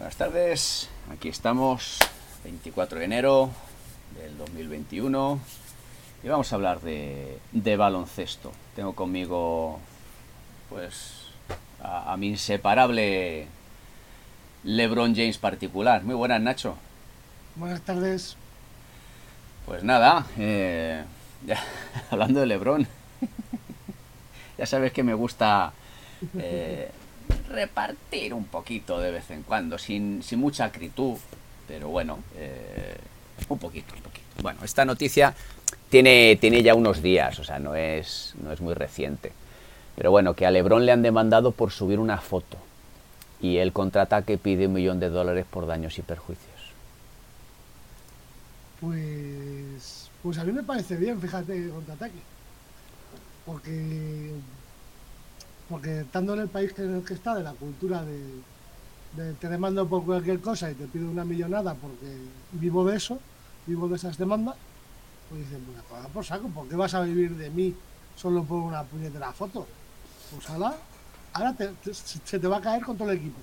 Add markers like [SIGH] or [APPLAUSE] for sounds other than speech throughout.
Buenas tardes, aquí estamos, 24 de enero del 2021 y vamos a hablar de, de baloncesto. Tengo conmigo pues a, a, mi inseparable LeBron James particular. Muy buenas, Nacho. Buenas tardes. Pues nada, eh, ya, [LAUGHS] hablando de LeBron, [LAUGHS] ya sabes que me gusta eh, repartir un poquito de vez en cuando, sin, sin mucha acritud, pero bueno, eh, un poquito, un poquito. Bueno, esta noticia tiene, tiene ya unos días, o sea, no es, no es muy reciente. Pero bueno, que a Lebron le han demandado por subir una foto y el contraataque pide un millón de dólares por daños y perjuicios. Pues, pues a mí me parece bien, fíjate, contraataque. Porque porque estando en el país en el que está, de la cultura de, te demando por cualquier cosa y te pido una millonada porque vivo de eso, vivo de esas demandas, pues dicen, pues por saco, ¿por qué vas a vivir de mí solo por una puñetera foto? Pues ahora, ahora se te va a caer con todo el equipo.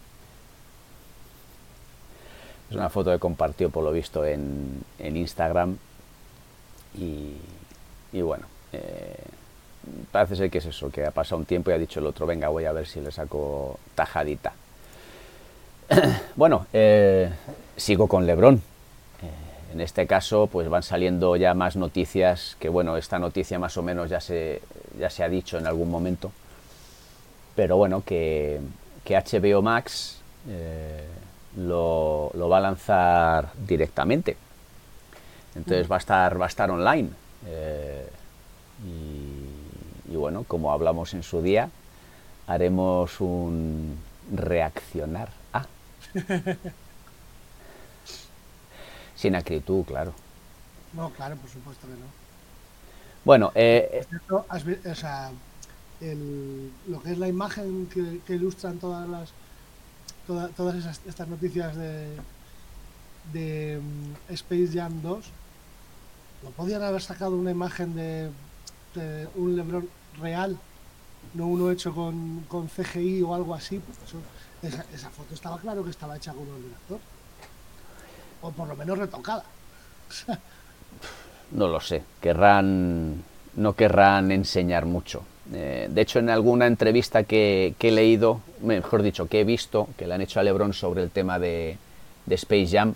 Es una foto que compartió por lo visto en, en Instagram y, y bueno, eh, parece ser que es eso, que ha pasado un tiempo y ha dicho el otro, venga, voy a ver si le saco tajadita. [CLEARS THROAT] bueno, eh, sigo con Lebron. Eh, en este caso, pues van saliendo ya más noticias, que bueno, esta noticia más o menos ya se, ya se ha dicho en algún momento, pero bueno, que, que HBO Max eh, lo, lo, va a lanzar directamente. Entonces va a estar, va a estar online. y y bueno, como hablamos en su día, haremos un reaccionar a. [LAUGHS] Sin acritud, claro. No, claro, por supuesto que no. Bueno, eh, cierto, has, o sea, el, lo que es la imagen que, que ilustran todas las toda, todas esas, estas noticias de, de um, Space Jam 2, no podían haber sacado una imagen de, de un Lebron real, no uno hecho con, con CGI o algo así, esa, foto estaba claro que estaba hecha con un ordenador. O por lo menos retocada. no lo sé, querrán, no querrán enseñar mucho. Eh, de hecho, en alguna entrevista que, que, he leído, mejor dicho, que he visto, que le han hecho a Lebron sobre el tema de, de Space Jam,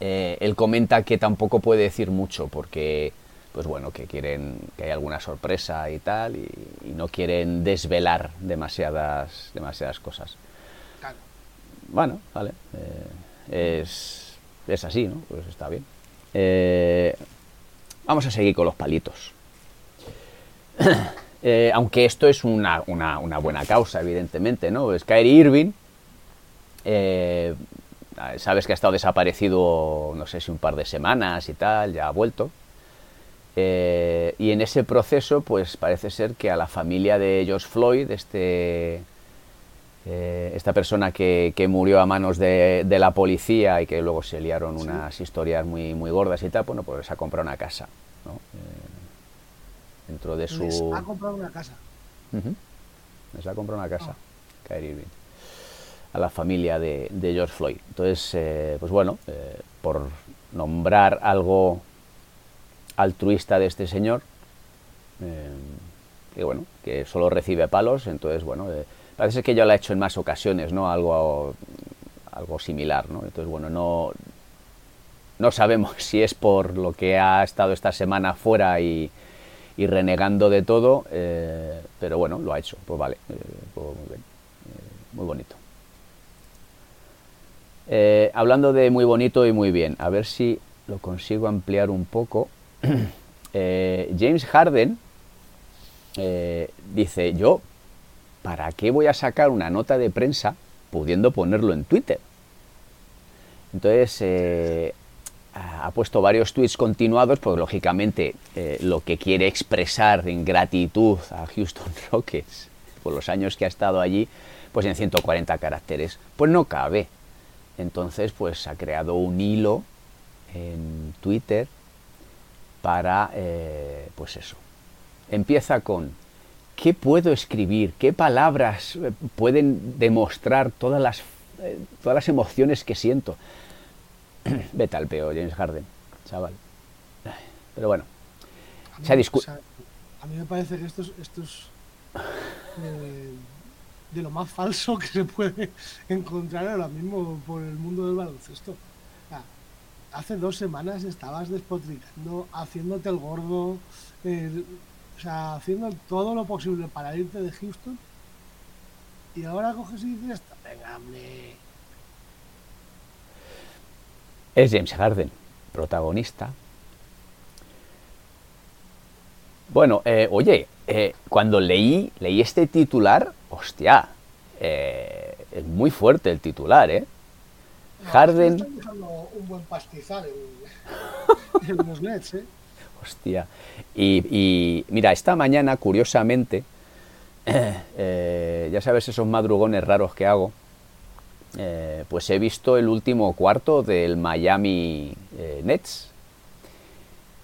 eh, él comenta que tampoco puede decir mucho porque pues bueno, que quieren que haya alguna sorpresa y tal, y, y no quieren desvelar demasiadas, demasiadas cosas. Claro. Bueno, vale, eh, es, es, así, ¿no? Pues está bien. Eh, vamos a seguir con los palitos. [COUGHS] eh, aunque esto es una, una, una, buena causa, evidentemente, ¿no? Es Kyrie Irving, eh, sabes que ha estado desaparecido, no sé si un par de semanas y tal, ya ha vuelto. Eh, y en ese proceso, pues parece ser que a la familia de George Floyd, este, eh, esta persona que, que, murió a manos de, de, la policía y que luego se liaron sí. unas historias muy, muy gordas y tal, bueno, pues les ha comprado una casa. ¿no? Eh, dentro de su... Les ha comprado una casa. Uh -huh. Les ha comprado una casa, oh. Kyrie Irving, a la familia de, de George Floyd. Entonces, pues bueno, por nombrar algo altruista de este señor, eh, que bueno, que solo recibe palos, entonces bueno, eh, parece que ya lo ha hecho en más ocasiones, ¿no? Algo, algo similar, ¿no? Entonces bueno, no, no sabemos [LAUGHS] si es por lo que ha estado esta semana fuera y, renegando de todo, eh, pero bueno, lo ha hecho, pues vale, pues muy bonito. hablando de muy bonito y muy bien, a ver si lo consigo ampliar un poco [CLEARS THROAT] eh, James Harden eh, dice, yo, ¿para qué voy a sacar una nota de prensa pudiendo ponerlo en Twitter? Entonces, eh, ha puesto varios tweets continuados, porque lógicamente lo que quiere expresar en gratitud a Houston [LAUGHS] Rockets por los años que ha estado allí, pues en 140 caracteres, pues no cabe. Entonces, pues ha creado un hilo en Twitter para, eh, pues eso. Empieza con, ¿qué puedo escribir? ¿Qué palabras pueden demostrar todas las eh, todas las emociones que siento. [CLEARS THROAT] Vete al peo, James Harden, chaval. Pero bueno, A mí, se ha discu- o sea, a mí me parece que esto es, esto es, eh, de lo más falso que se puede [LAUGHS] encontrar ahora mismo por el mundo del baloncesto. Hace dos semanas estabas despotricando, haciéndote el gordo, o sea, haciendo todo lo posible para irte de Houston. Y ahora coges y dices, venga, hombre. es James Harden, protagonista. Bueno, eh, oye, eh, cuando leí, leí este titular, hostia, eh, es muy fuerte el titular, ¿eh? Harden- Están dejando un buen pastizal en, [LAUGHS] en los Nets, ¿eh? Hostia. Y, y, mira, esta mañana, curiosamente, [CLEARS THROAT] eh, ya sabes esos madrugones raros que hago, eh, pues he visto el último cuarto del Miami eh, Nets.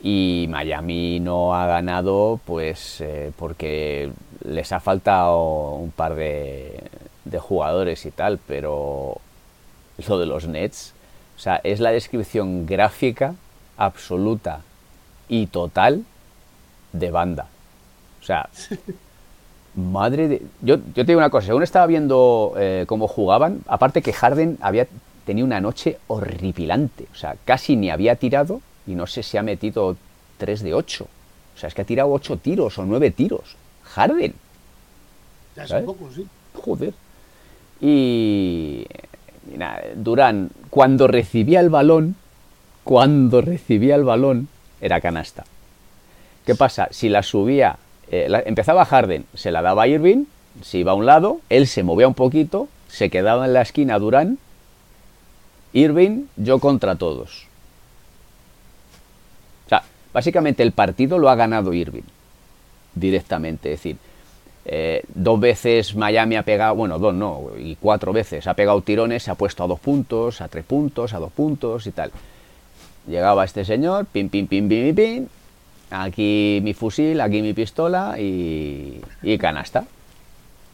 Y Miami no ha ganado, pues porque les ha faltado un par de, de jugadores y tal, pero lo de los Nets, o sea, es la descripción gráfica absoluta y total de banda. O sea, [LAUGHS] madre de... Yo, yo te digo una cosa, según estaba viendo eh, cómo jugaban, aparte que Harden había tenido una noche horripilante, o sea, casi ni había tirado y no sé si ha metido 3 de 8. O sea, es que ha tirado 8 tiros o 9 tiros. Harden, Ya es un poco, sí. joder. Y mira, Durán, cuando recibía el balón, cuando recibía el balón, era canasta. ¿Qué pasa? Si la subía, eh, empezaba Harden, se la daba a Irving, se iba a un lado, él se movía un poquito, se quedaba en la esquina Durán, Irving, yo contra todos. O sea, básicamente el partido lo ha ganado Irving directamente, es decir, eh, dos veces Miami ha pegado, bueno, dos no, y cuatro veces ha pegado tirones, se ha puesto a dos puntos, a tres puntos, a dos puntos y tal. Llegaba este señor, pim, pim, pim, pim, pim, pim, aquí mi fusil, aquí mi pistola y, y canasta.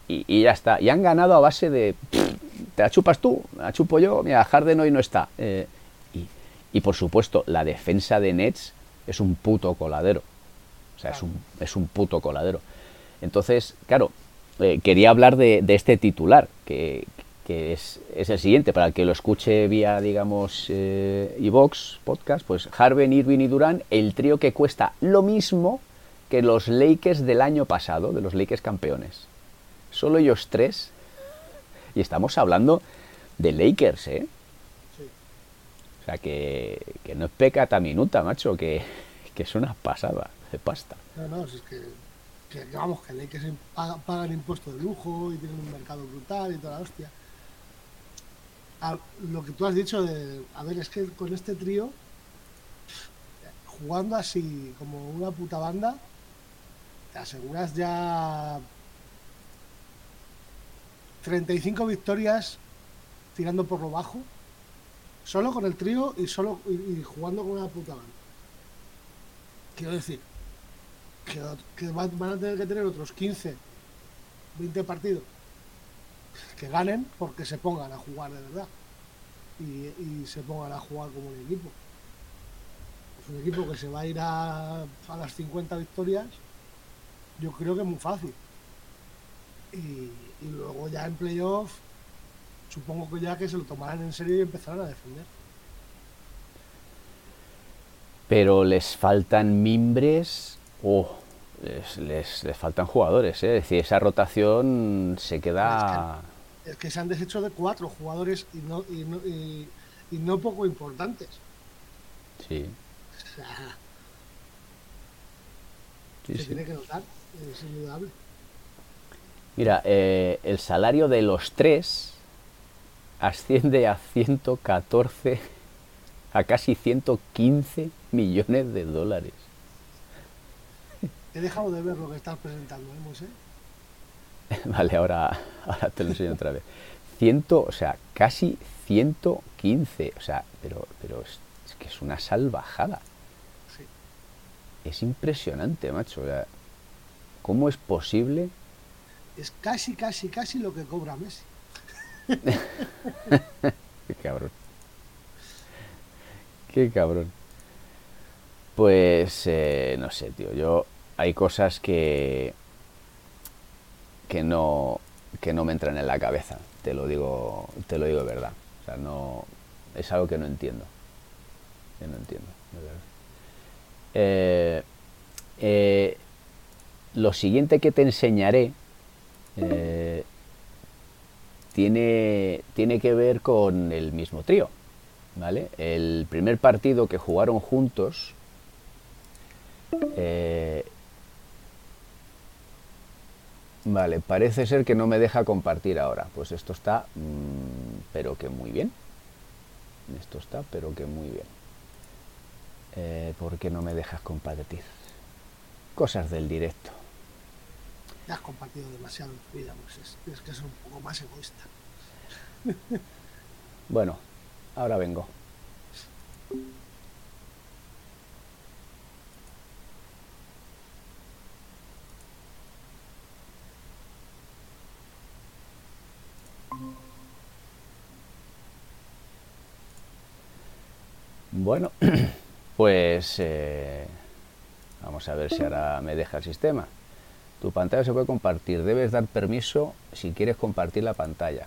Y, y ya está. Y han ganado a base de, "Pff, te la chupas tú, la chupo yo, mira, Harden hoy no está. Eh, y, y por supuesto, la defensa de Nets es un puto coladero. O sea, es un, es un puto coladero. Entonces, claro, eh, quería hablar de, de este titular, que, que es, es el siguiente, para el que lo escuche vía, digamos, eh, iVox, podcast, pues Harden, Irving y Durán, el trío que cuesta lo mismo que los Lakers del año pasado, de los Lakers campeones. Solo ellos tres, y estamos hablando de Lakers, ¿eh? sí. O sea, que, que no es pecata minuta, macho, que, que es una pasada de pasta. No, no, si es que, que, que vamos, que Lakers im- paga- pagan impuestos de lujo y tienen un mercado brutal y toda la hostia. Lo que tú has dicho de, a ver, es que con este trío, jugando así como una puta banda, te aseguras ya 35 victorias tirando por lo bajo, solo con el trío y solo y jugando con una puta banda. Quiero decir, que, van, a tener que tener otros 15, 20 partidos que ganen porque se pongan a jugar de verdad y, se pongan a jugar como un equipo. Es un equipo que se va a ir a, a las 50 victorias, yo creo que es muy fácil. Y, y luego ya en playoff, supongo que ya que se lo tomarán en serio y empezarán a defender. pero les faltan mimbres o les, les- les faltan jugadores, ¿eh? es decir, esa rotación se queda... Es que se han deshecho de cuatro jugadores y no, y no, y- y no poco importantes. Sí, O sea, sí, se sí. tiene que notar, es indudable. Mira, eh, el salario de los tres asciende a 114, a casi 115 millones de dólares. He dejado de ver lo que estás presentando, ¿eh, Moisés? [LAUGHS] Vale, ahora, ahora te lo enseño otra vez. Ciento, o sea, casi 115, o sea, pero, pero es, es que es una salvajada. Sí. Es impresionante, macho. o sea, ¿Cómo es posible? Es casi, casi, casi lo que cobra Messi. [LAUGHS] Qué cabrón. Qué cabrón. Pues eh, no sé, tío. Yo hay cosas que que no que no me entran en la cabeza. Te lo digo, te lo digo de verdad. O sea, no es algo que no entiendo. No entiendo. Eh, eh, lo siguiente que te enseñaré eh, tiene, tiene que ver con el mismo trío. ¿vale? El primer partido que jugaron juntos Vale, parece ser que no me deja compartir ahora. Pues esto está, mmm, pero que muy bien. Esto está, pero que muy bien. Eh, ¿Por qué no me dejas compartir? Cosas del directo. Ya has compartido demasiado en tu vida, pues es, tienes que ser un poco más egoísta. Bueno, ahora vengo. Bueno, [CLEARS THROAT] pues eh, vamos a ver si ahora me deja el sistema. Tu pantalla se puede compartir. Debes dar permiso si quieres compartir la pantalla.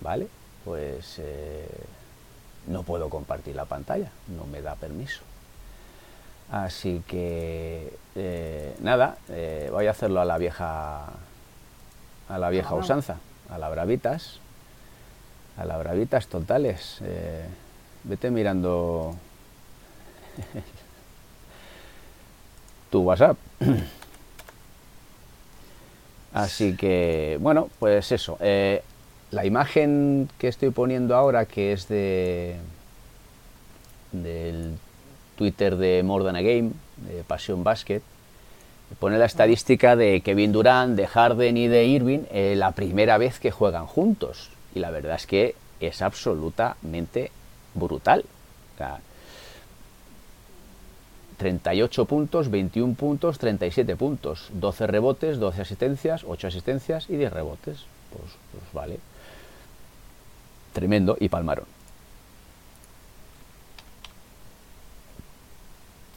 ¿Vale? Pues eh, no puedo compartir la pantalla. No me da permiso. Así que eh, nada, eh, voy a hacerlo a la vieja a la vieja brava. usanza, a la bravitas, a la bravitas totales. Eh, vete mirando [LAUGHS] tu WhatsApp. [CLEARS THROAT] Así que, bueno, pues eso. eh, la imagen que estoy poniendo ahora, que es de del Twitter de More Than a Game, de Pasión Basket, pone la estadística de Kevin Durant, de Harden y de Irving eh, la primera vez que juegan juntos. Y la verdad es que es absolutamente brutal. O sea, 38 puntos, 21 puntos, 37 puntos, 12 rebotes, 12 asistencias, 8 asistencias y 10 rebotes. Pues, pues vale. Tremendo y palmaron.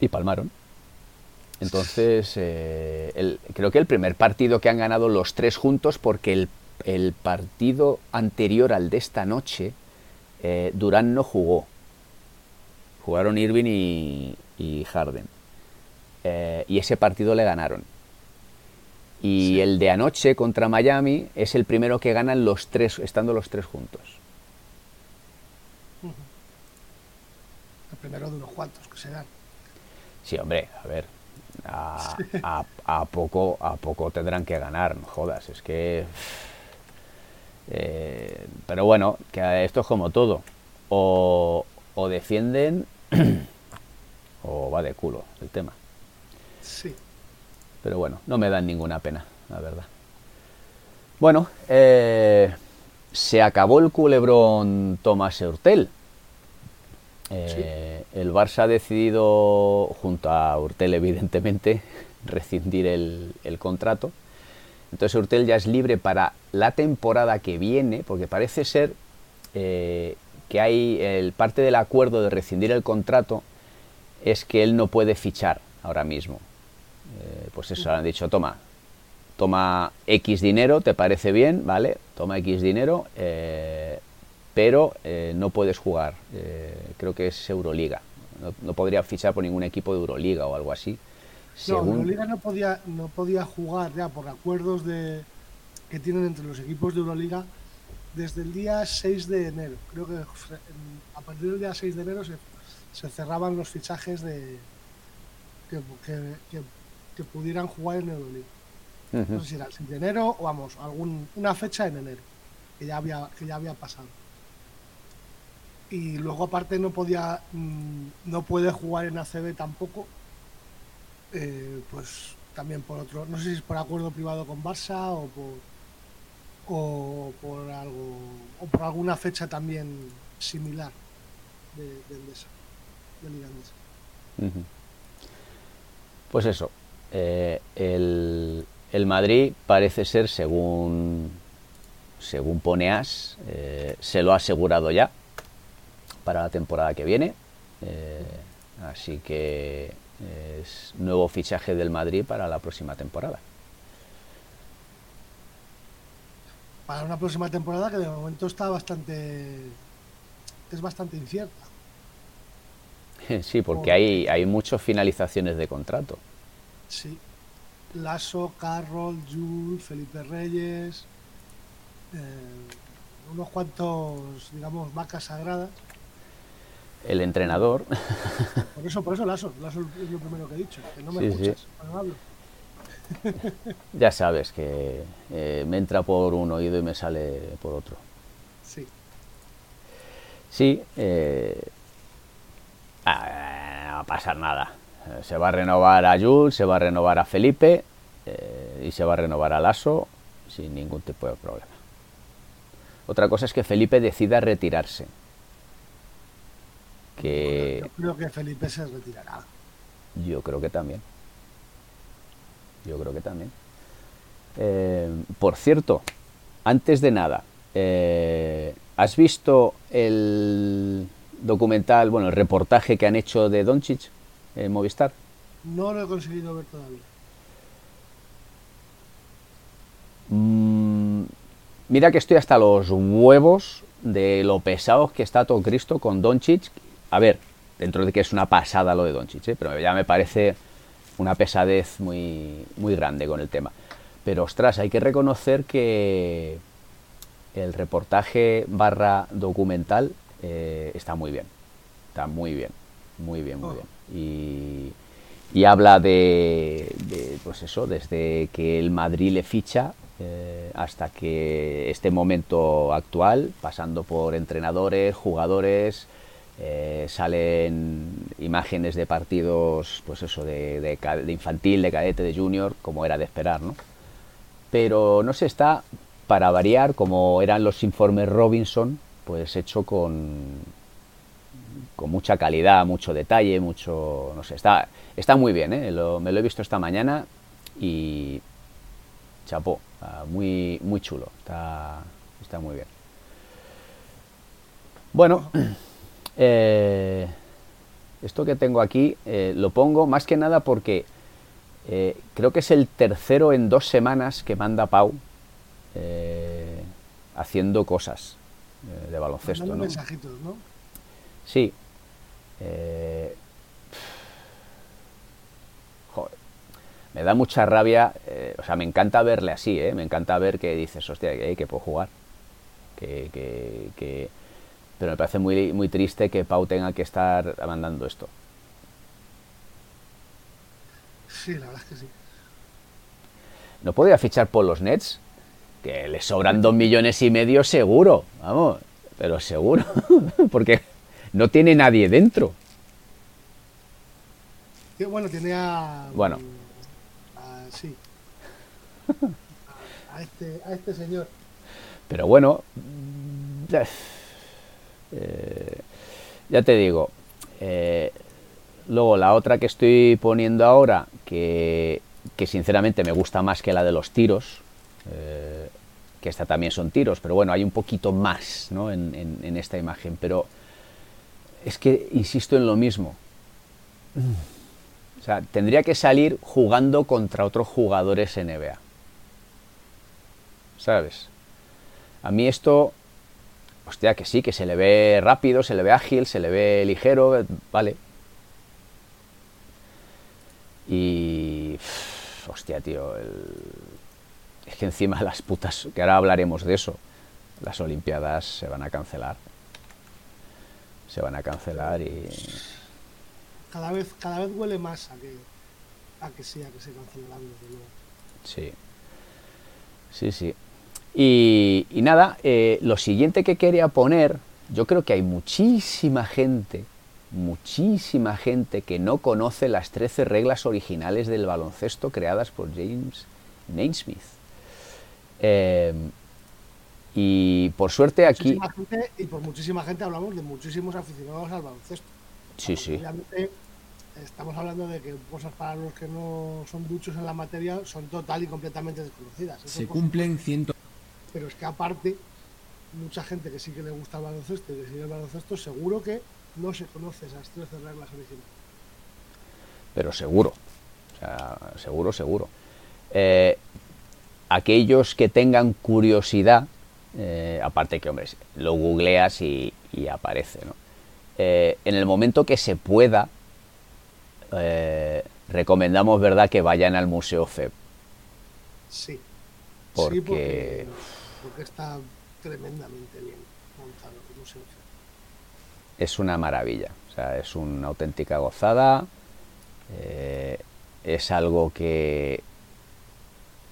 Y palmaron. Entonces, eh, creo que el primer partido que han ganado los tres juntos, porque el, el partido anterior al de esta noche, eh, Durán no jugó. Jugaron Irving y, y Harden. Eh, y ese partido le ganaron. Y Sí. el de anoche contra Miami es el primero que ganan los tres, estando los tres juntos. El primero de unos cuantos que se dan. Sí, hombre, a ver. A, [LAUGHS] a- a poco, a poco tendrán que ganar, no jodas. Es que. Eh, pero bueno, que esto es como todo. O, o defienden [CLEARS THROAT] o va de culo el tema. Sí. Pero bueno, no me dan ninguna pena, la verdad. Bueno, eh, se acabó el culebrón Tomás Hurtel. Eh, El Barça ha decidido, junto a Hurtel evidentemente, [LAUGHS] rescindir el, el contrato. Entonces Hurtel ya es libre para la temporada que viene, porque parece ser eh, que hay el parte del acuerdo de rescindir el contrato es que él no puede fichar ahora mismo. Eh, pues eso, han dicho, toma, toma X dinero, ¿te parece bien? ¿Vale? Toma X dinero, eh, pero no puedes jugar. Creo que es Euroliga. No podría fichar por ningún equipo de Euroliga o algo así. No, Euroliga no podía, no podía jugar ya por acuerdos de, que tienen entre los equipos de Euroliga desde el día 6 de enero. Creo que a partir del día 6 de enero se, se cerraban los fichajes de que, que- que- que pudieran jugar en Euroliga. No sé si era el 6 de enero o vamos, algún, una fecha en enero, que ya había, que ya había pasado. Y luego aparte no podía, mm, no puede jugar en ACB tampoco, eh, pues también por otro, no sé si es por acuerdo privado con Barça o por algo o por alguna fecha también similar de, de Endesa, de Liga. Pues eso, eh, el, el Madrid parece ser, según según pone As, eh, se lo ha asegurado ya para la temporada que viene. Así que es nuevo fichaje del Madrid para la próxima temporada. Para una próxima temporada que de momento está bastante. es bastante incierta. [LAUGHS] Sí, porque hay, hay muchas finalizaciones de contrato. Sí. Lasso, Carroll, Jules, Felipe Reyes. Eh, unos cuantos, digamos, vacas sagradas. El entrenador. Por eso, por eso Lasso, Lasso es lo primero que he dicho, que no me escuchas cuando hablo. Ya sabes que eh, me entra por un oído y me sale por otro. Sí. Sí, eh, ah, no va a pasar nada. Eh, Se va a renovar a Jules, se va a renovar a Felipe eh, y se va a renovar a Lasso sin ningún tipo de problema. Otra cosa es que Felipe decida retirarse. Que Yo creo que Felipe se retirará. yo creo que también. Yo creo que también. Eh, por cierto, antes de nada, eh, ¿has visto el documental, bueno, el reportaje que han hecho de Doncic en Movistar? No lo he conseguido ver todavía. Mm, mira que estoy hasta los huevos de lo pesados que está todo Cristo con Doncic. A ver, dentro de que es una pasada lo de Doncic, ¿eh? pero ya me parece una pesadez muy, muy grande con el tema. Pero ostras, hay que reconocer que el reportaje barra documental eh, está muy bien. Está muy bien, muy bien, muy Oh. bien. Y, y habla de, de, pues eso, desde que el Madrid le ficha eh, hasta que este momento actual, pasando por entrenadores, jugadores, eh, salen imágenes de partidos, pues eso, de, infantil, de cadete, de junior, como era de esperar, ¿no? Pero no sé, está para variar, como eran los informes Robinson, pues hecho con, con mucha calidad, mucho detalle, mucho, no sé, está, está muy bien, ¿eh? Me lo he visto esta mañana y chapó, muy, muy chulo, está, está muy bien. Bueno, eh, esto que tengo aquí eh, lo pongo más que nada porque eh, creo que es el tercero en dos semanas que manda Pau haciendo cosas de baloncesto. ¿no? mensajitos, ¿no? Sí. Joder. Me da mucha rabia, o sea, me encanta verle así. Me encanta ver que dices, hostia, que, que puedo jugar. Que, que, que- Pero me parece muy, muy triste que Pau tenga que estar mandando esto. Sí, la verdad es que sí. ¿No podía fichar por los Nets? Que le sobran dos millones y medio seguro, vamos, pero seguro, [LAUGHS] porque no tiene nadie dentro. Bueno, tiene a. Bueno. a- sí. A, a este, a este señor. Pero bueno, eh, ya te digo. eh, luego la otra que estoy poniendo ahora, que, que sinceramente me gusta más que la de los tiros, eh, que esta también son tiros, pero bueno, hay un poquito más ¿no? en, en- esta imagen. Pero es que insisto en lo mismo. O sea, tendría que salir jugando contra otros jugadores NBA. ¿Sabes? A mí esto, hostia, que sí, que se le ve rápido, se le ve ágil, se le ve ligero, vale. Y, uf, hostia, tío, el- es que encima [LAUGHS] las putas, que ahora hablaremos de eso, las Olimpiadas se van a cancelar. Se van a cancelar y... Cada vez, cada vez huele más a que, a que sí, a que se cancelarán, desde luego. Sí. Sí, sí. Y, y nada, eh, lo siguiente que quería poner, yo creo que hay muchísima gente, muchísima gente que no conoce las 13 reglas originales del baloncesto creadas por James Naismith. Eh, y por suerte aquí... Muchísima gente, y por muchísima gente hablamos de muchísimos aficionados al baloncesto. Sí, sí. Obviamente, estamos hablando de que cosas para los que no son duchos en la materia son total y completamente desconocidas. Eso Se cumplen ciento... Pero es que aparte, mucha gente que sí que le gusta el baloncesto y que sigue el baloncesto, seguro que no se conoce esas 13 reglas originales. Pero seguro, o sea, seguro, seguro. Eh, aquellos que tengan curiosidad, eh, aparte que, hombre, lo googleas y, aparece, ¿no? Eh, en el momento que se pueda, recomendamos, ¿verdad?, que vayan al Museo FEB. Sí. Porque... Sí, porque, porque está tremendamente bien montado el Museo es una maravilla, o sea, es una auténtica gozada, eh, es algo que,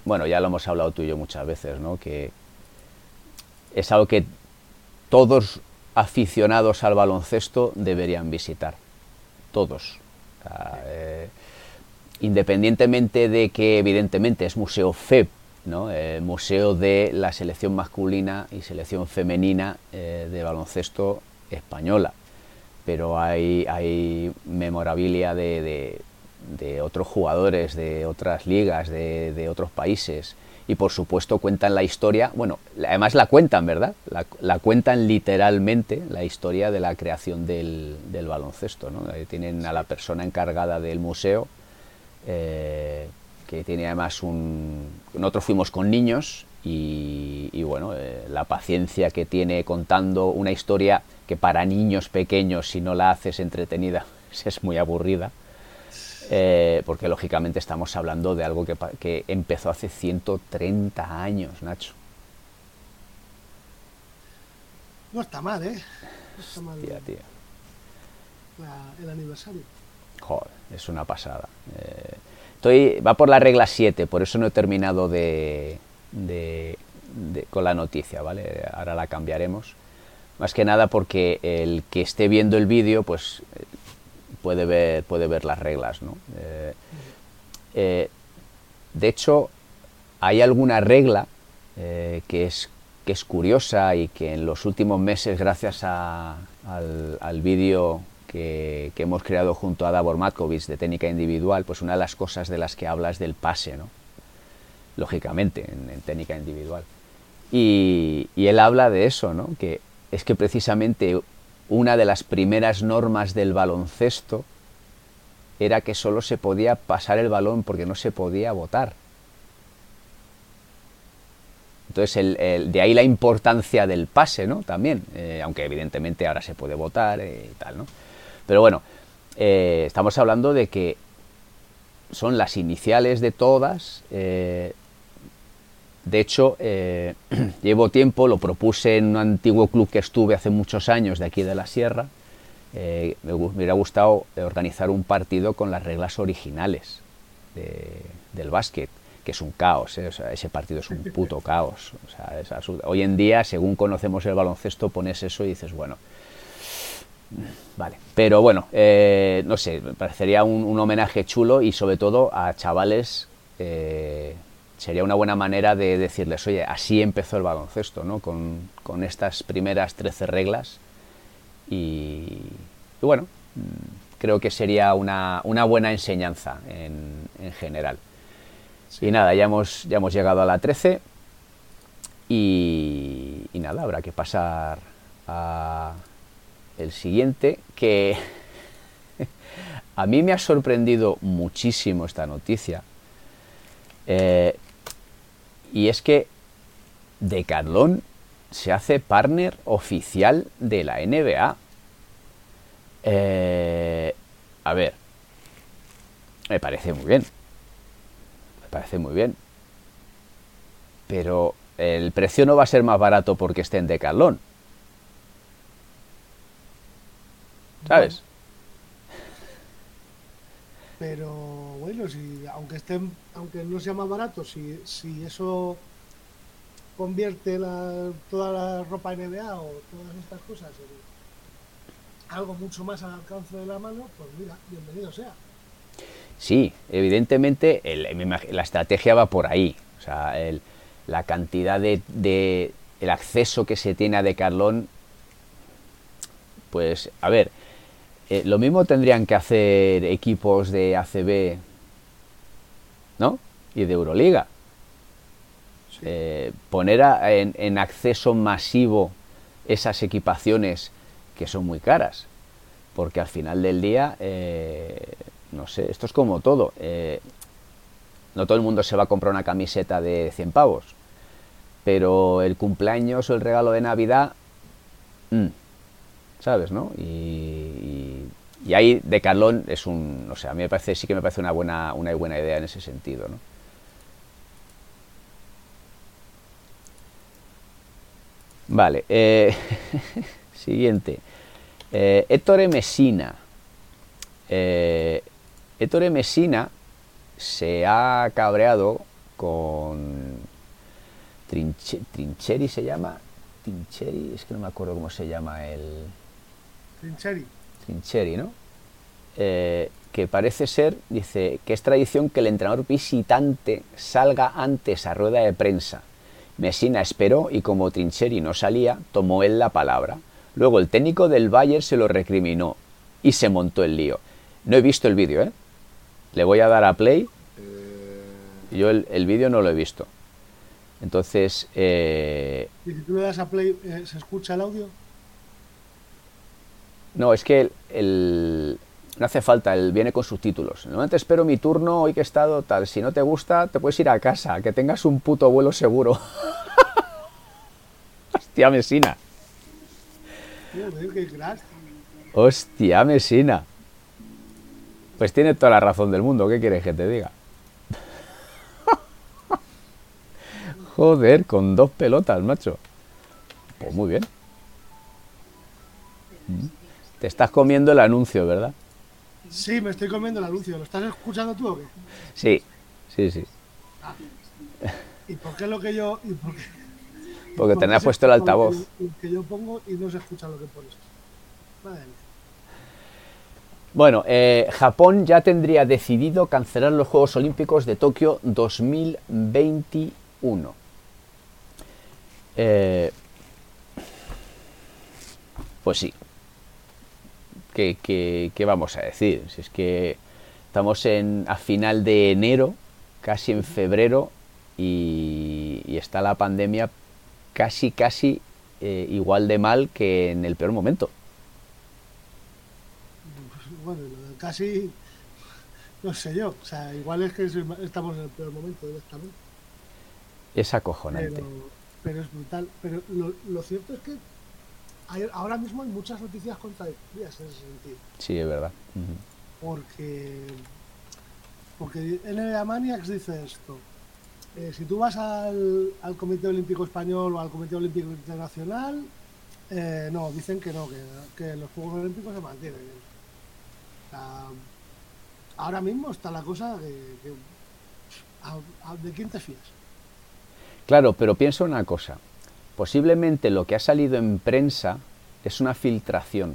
bueno, ya lo hemos hablado tú y yo muchas veces, ¿no? Que es algo que todos aficionados al baloncesto deberían visitar, todos. Eh, independientemente de que evidentemente es museo FEP, ¿no? Eh, museo de la selección masculina y selección femenina de baloncesto española, pero hay, memorabilia de, otros jugadores, de otras ligas, de, otros países, y por supuesto cuentan la historia, bueno, además la cuentan, ¿verdad? La, cuentan literalmente, la historia de la creación del, baloncesto, ¿no? tienen a la persona encargada del museo, eh, que tiene además un... Nosotros fuimos con niños y, bueno, eh, la paciencia que tiene contando una historia que para niños pequeños, si no la haces entretenida, [LAUGHS] es muy aburrida. Eh, porque lógicamente estamos hablando de algo que, empezó hace 130 años, Nacho. No está mal, ¿eh? No está mal. tío. el aniversario. Joder, es una pasada. Eh, estoy, va por la regla 7, por eso no he terminado de, con la noticia, ¿vale? Ahora la cambiaremos. Más que nada porque el que esté viendo el vídeo, pues puede ver, puede ver las reglas, ¿no? Eh, eh, de hecho, hay alguna regla eh, que, es, que es curiosa y que en los últimos meses, gracias al, al vídeo que, hemos creado junto a Davor Matkovic de técnica individual, pues una de las cosas de las que habla es del pase, ¿no? lógicamente, en, técnica individual. Y, él habla de eso, ¿no? que es que precisamente una de las primeras normas del baloncesto era que solo se podía pasar el balón porque no se podía votar. Entonces, el, de ahí la importancia del pase, ¿no? También, eh, aunque evidentemente ahora se puede votar eh, y tal, ¿no? Pero bueno, eh, estamos hablando de que son las iniciales de todas, de hecho, eh, [CLEARS THROAT] llevo tiempo, lo propuse en un antiguo club que estuve hace muchos años de aquí de la Sierra. Eh, me, hubiera gustado organizar un partido con las reglas originales del básquet, que es un caos. ¿eh? ese partido es un puto caos. Hoy en día, según conocemos el baloncesto, pones eso y dices, bueno, vale. Pero bueno, no sé, me parecería un, homenaje chulo y sobre todo a chavales sería una buena manera de decirles, oye, así empezó el baloncesto, ¿no? Con, estas primeras 13 reglas. Y, bueno, mm, creo que sería una, buena enseñanza en, general. Y nada, ya hemos, ya hemos llegado a la 13 y, y nada, habrá que pasar a el siguiente, que [LAUGHS] a mí me ha sorprendido muchísimo esta noticia. Eh, y es que Decathlon se hace partner oficial de la NBA. Eh, a ver, me parece muy bien. Me parece muy bien. Pero el precio no va a ser más barato porque esté en Decathlon. ¿Sabes? Pero bueno, si aunque estén, aunque no sea más barato, si, si eso convierte la, toda la ropa NBA o todas estas cosas en algo mucho más al alcance de la mano, pues mira, bienvenido sea. Sí, evidentemente la estrategia va por ahí. O sea, la cantidad de, de, el acceso que se tiene a Decathlon, pues, a ver, eh, lo mismo tendrían que hacer equipos de ACB, ¿no? Y de Euroliga. Eh, poner en, acceso masivo esas equipaciones que son muy caras, porque al final del día, eh, no sé, esto es como todo. No todo el mundo se va a comprar una camiseta de 100 pavos, pero el cumpleaños o el regalo de Navidad, mm, ¿sabes, no? Y, y, ahí Decathlon es un, o sea, a mí me parece, sí que me parece una buena, una buena idea en ese sentido, ¿no? Vale, eh, [LAUGHS] siguiente. Eh, Ettore Messina. Eh, Ettore Messina se ha cabreado con Trincheri, se llama. Trincheri, es que no me acuerdo cómo se llama el. Trincheri. Trincheri, ¿no? Eh, que parece ser, dice, que es tradición que el entrenador visitante salga antes a rueda de prensa Messina esperó y como Trincheri no salía, tomó él la palabra. Luego el técnico del Bayern se lo recriminó y se montó el lío. No he visto el vídeo, ¿eh? Le voy a dar a play. Eh. Yo el, vídeo no lo he visto. Entonces... Eh... ¿Y si tú le das a play, eh, se escucha el audio? No, es que el, no hace falta, él viene con subtítulos. Normalmente espero mi turno, hoy que he estado tal. Si no te gusta, te puedes ir a casa, que tengas un puto vuelo seguro. [LAUGHS] Hostia, Mesina. Hostia, Mesina. Pues tiene toda la razón del mundo, ¿qué quieres que te diga? [LAUGHS] Joder, con dos pelotas, macho. Pues muy bien. Te estás comiendo el anuncio, ¿verdad? Sí, me estoy comiendo el anuncio. ¿Lo estás escuchando tú o qué? Sí, sí, sí. Ah. ¿Y por qué lo que yo.? Y por qué, porque tenés puesto el altavoz. Lo que, yo pongo y no se escucha lo que pones. Madre Bueno, eh, Japón ya tendría decidido cancelar los Juegos Olímpicos de Tokio 2021. Eh, pues sí, ¿qué, vamos a decir? Si es que estamos en, a final de enero, casi en febrero, y, está la pandemia casi, casi eh, igual de mal que en el peor momento. Bueno, casi, no sé yo, o sea, igual es que estamos en el peor momento directamente. Es acojonante. Pero, es brutal. Pero lo cierto es que ahora mismo hay muchas noticias contradictorias en ese sentido. Sí, es verdad. Porque porque NBA Maniacs dice esto. Eh, si tú vas al, Comité Olímpico Español o al Comité Olímpico Internacional, eh, no, dicen que no, que, los Juegos Olímpicos se mantienen. ahora mismo está la cosa de, de quién te fías. Claro, pero pienso una cosa posiblemente lo que ha salido en prensa es una filtración.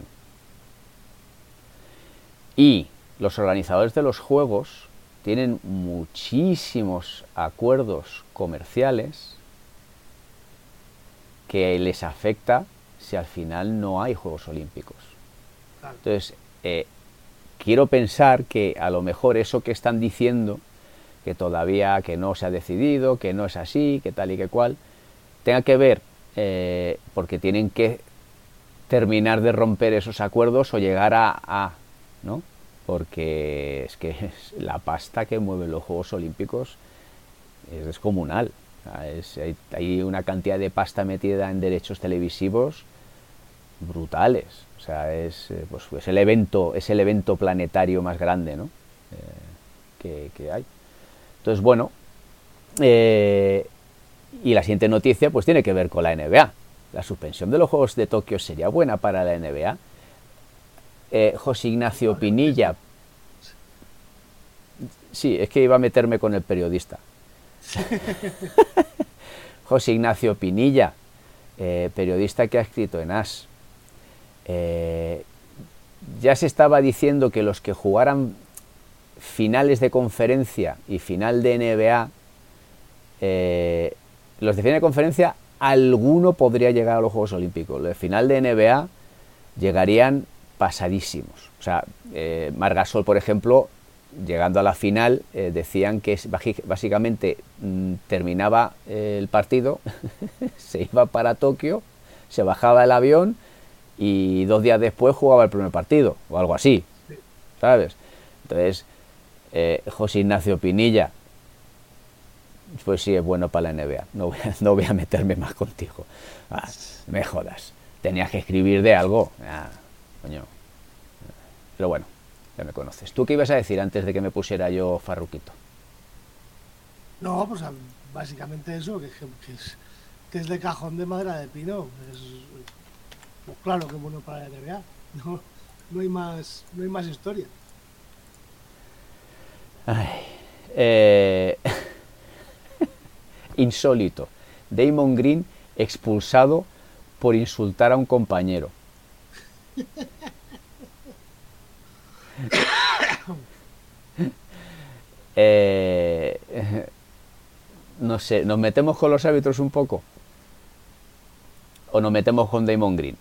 Y los organizadores de los juegos tienen muchísimos acuerdos comerciales que les afecta si al final no hay Juegos Olímpicos. Entonces, eh, quiero pensar que a lo mejor eso que están diciendo, que todavía que no se ha decidido, que no es así, que tal y que cual, tenga que ver eh, porque tienen que terminar de romper esos acuerdos o llegar a, ¿no? Porque es que la pasta que mueven los Juegos Olímpicos es descomunal. hay, una cantidad de pasta metida en derechos televisivos brutales. O sea, es, eh, pues, el evento, es el evento planetario más grande ¿no? Eh, que, hay. Entonces, bueno, y la siguiente noticia pues tiene que ver con la NBA. La suspensión de los Juegos de Tokio sería buena para la NBA. Eh, José Ignacio Pinilla. Sí, es que iba a meterme con el periodista. [LAUGHS] José Ignacio Pinilla, eh, periodista que ha escrito en AS. Eh, ya se estaba diciendo que los que jugaran finales de conferencia y final de NBA los de final de conferencia, alguno podría llegar a los Juegos Olímpicos. Los de final de NBA llegarían pasadísimos. O sea, eh, Margasol, por ejemplo, llegando a la final, eh, decían que básicamente mm, terminaba el partido, [LAUGHS] se iba para Tokio, se bajaba el avión y dos días después jugaba el primer partido, o algo así, ¿sabes? Entonces, eh, José Ignacio Pinilla, pues sí es bueno para la NBA, no voy a, [LAUGHS] no voy a meterme más contigo, ah, me jodas, tenías que escribir de algo, ah, coño. Pero bueno, ya me conoces. ¿Tú qué ibas a decir antes de que me pusiera yo farruquito? No, pues básicamente eso, que, es, que es de cajón de madera de pino. Es, pues claro que es bueno para la NBA. No, no, hay, más, no hay más historia. Eh, [LAUGHS] insólito. Damon Green expulsado por insultar a un compañero. [COUGHS] Eh, no sé, ¿nos metemos con los árbitros un poco? ¿O nos metemos con Damon Green?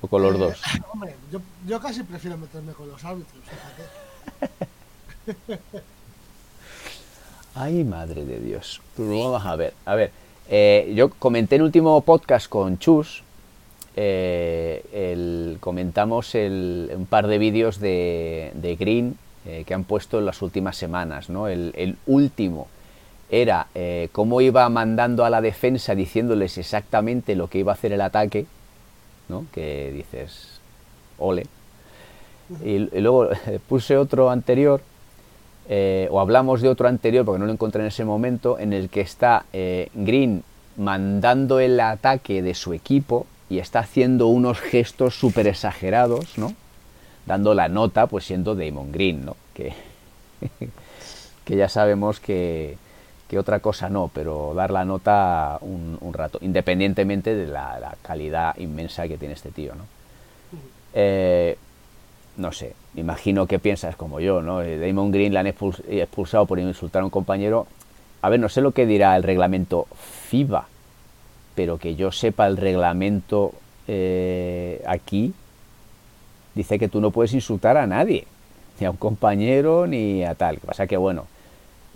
¿O con los eh, dos? [LAUGHS] yo, casi prefiero meterme con los árbitros, [LAUGHS] Ay, madre de Dios. Vamos a ver. A ver, eh, yo comenté en el último podcast con Chus eh, el, comentamos el, un par de vídeos de, Green eh, que han puesto en las últimas semanas. ¿no? El, último era eh, cómo iba mandando a la defensa diciéndoles exactamente lo que iba a hacer el ataque, ¿no? que dices, ole. Y, luego puse otro anterior, o hablamos de otro anterior porque no lo encontré en ese momento, en el que está Green mandando el ataque de su equipo y está haciendo unos gestos súper exagerados, ¿no? Dando la nota, pues siendo Damon Green, ¿no? Que, [LAUGHS] que ya sabemos que, que, otra cosa no, pero dar la nota un, rato, independientemente de la, calidad inmensa que tiene este tío, ¿no? Eh, no sé, imagino que piensas como yo, ¿no? Eh, Damon Green le han expulsado por insultar a un compañero. A ver, no sé lo que dirá el reglamento FIBA, pero que yo sepa el reglamento eh, aquí, dice que tú no puedes insultar a nadie, ni a un compañero ni a tal. Lo que pasa que, bueno,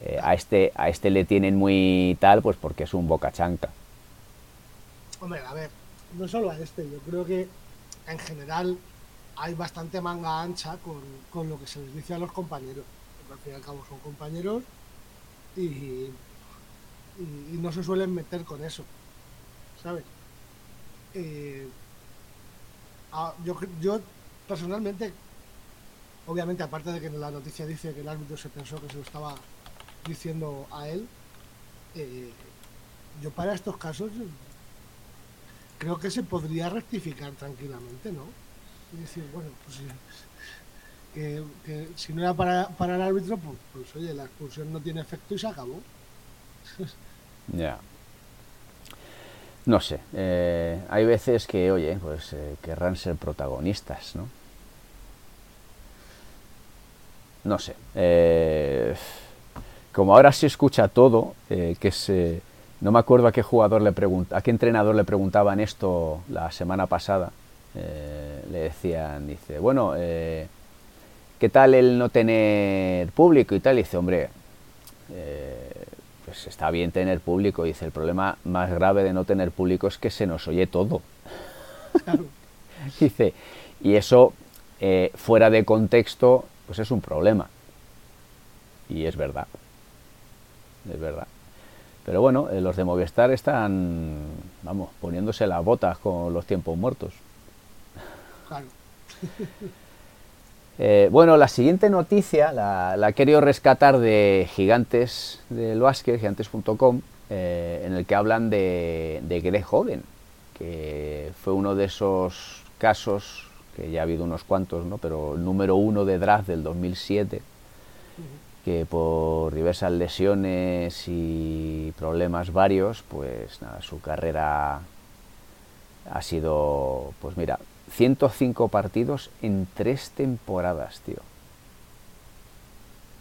eh, a, este, a este le tienen muy tal, pues porque es un boca chanca. Hombre, a ver, no solo a este, yo creo que en general hay bastante manga ancha con, lo que se les dice a los compañeros. Porque al fin y al cabo son compañeros y, no se suelen meter con eso. ¿sabes? Eh, yo, yo personalmente, obviamente aparte de que la noticia dice que el árbitro se pensó que se lo estaba diciendo a él, eh, yo para estos casos creo que se podría rectificar tranquilamente, ¿no? Y decir, bueno, pues que, si no era para, el árbitro, pues, pues, oye, la expulsión no tiene efecto y se acabó. [LAUGHS] Ya. No sé, eh, hay veces que, oye, pues eh, querrán ser protagonistas, ¿no? No sé. Eh, como ahora se escucha todo, que es... no me acuerdo a qué jugador le pregunta, a qué entrenador le preguntaban esto la semana pasada. Le decían, dice, bueno, ¿qué tal el no tener público y tal? Y dice, hombre, pues está bien tener público. Dice, el problema más grave de no tener público es que se nos oye todo. [LAUGHS] Dice, y eso eh, fuera de contexto, pues es un problema. Y es verdad. Es verdad. Pero bueno, eh, los de Movistar están, vamos, poniéndose las botas con los tiempos muertos. Claro. [LAUGHS] Eh, bueno, la siguiente noticia la, la, he querido rescatar de Gigantes del Básquet, gigantes.com, eh, en el que hablan de, de Greg Joven, que fue uno de esos casos, que ya ha habido unos cuantos, ¿no? pero el número uno de draft del 2007, que por diversas lesiones y problemas varios, pues nada, su carrera ha sido, pues mira, 105 partidos en tres temporadas, tío.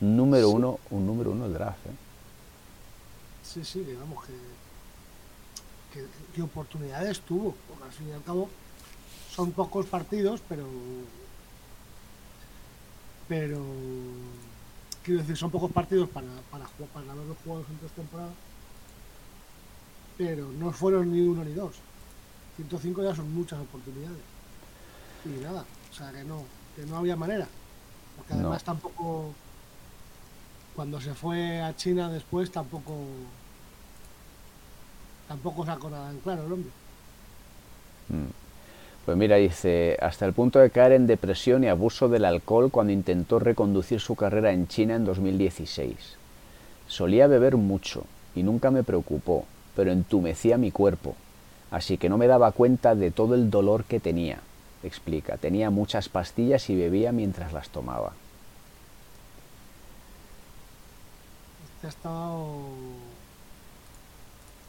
Número uno, un número uno el draft. ¿eh? Sí, sí, digamos que, que, oportunidades tuvo, porque al fin y al cabo son pocos partidos, pero pero quiero decir, son pocos partidos para, para, para ver los juegos en tres temporadas, pero no fueron ni uno ni dos. 105 ya son muchas oportunidades. Y nada, o sea que no, que no había manera. Porque además tampoco, cuando se fue a China después, tampoco, tampoco sacó nada en claro el hombre. Mm. Pues mira, dice, hasta el punto de caer en depresión y abuso del alcohol cuando intentó reconducir su carrera en China en 2016. Solía beber mucho y nunca me preocupó, pero entumecía mi cuerpo, así que no me daba cuenta de todo el dolor que tenía. Explica, tenía muchas pastillas y bebía mientras las tomaba. Este ha estado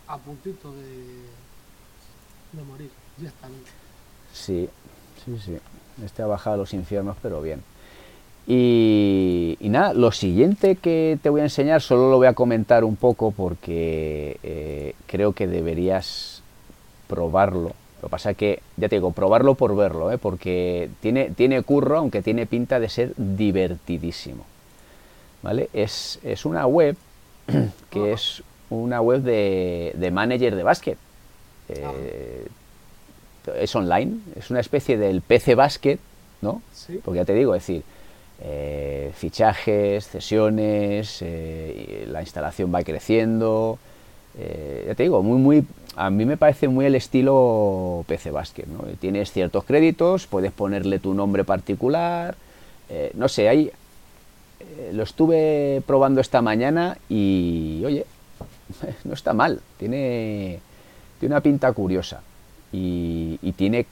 a puntito de, de morir, directamente. Sí, sí, sí. Este ha bajado a los infiernos, pero bien. Y, nada, lo siguiente que te voy a enseñar solo lo voy a comentar un poco porque eh, creo que deberías probarlo. Lo que pasa es que, ya te digo, probarlo por verlo, ¿eh? porque tiene, tiene curro, aunque tiene pinta de ser divertidísimo. ¿Vale? Es, es una web [CLEARS THROAT] que es una web de, de manager de básquet. Eh, es online, es una especie del PC Basket, ¿no? Porque ya te digo, es decir, eh, fichajes, cesiones, eh, la instalación va creciendo. Eh, ya te digo, muy, muy, a mí me parece muy el estilo PC Basket, ¿no? Tienes ciertos créditos, puedes ponerle tu nombre particular, no sé, ahí lo estuve probando esta mañana y, oye, [LAUGHS] no está mal, tiene, tiene una pinta curiosa y, tiene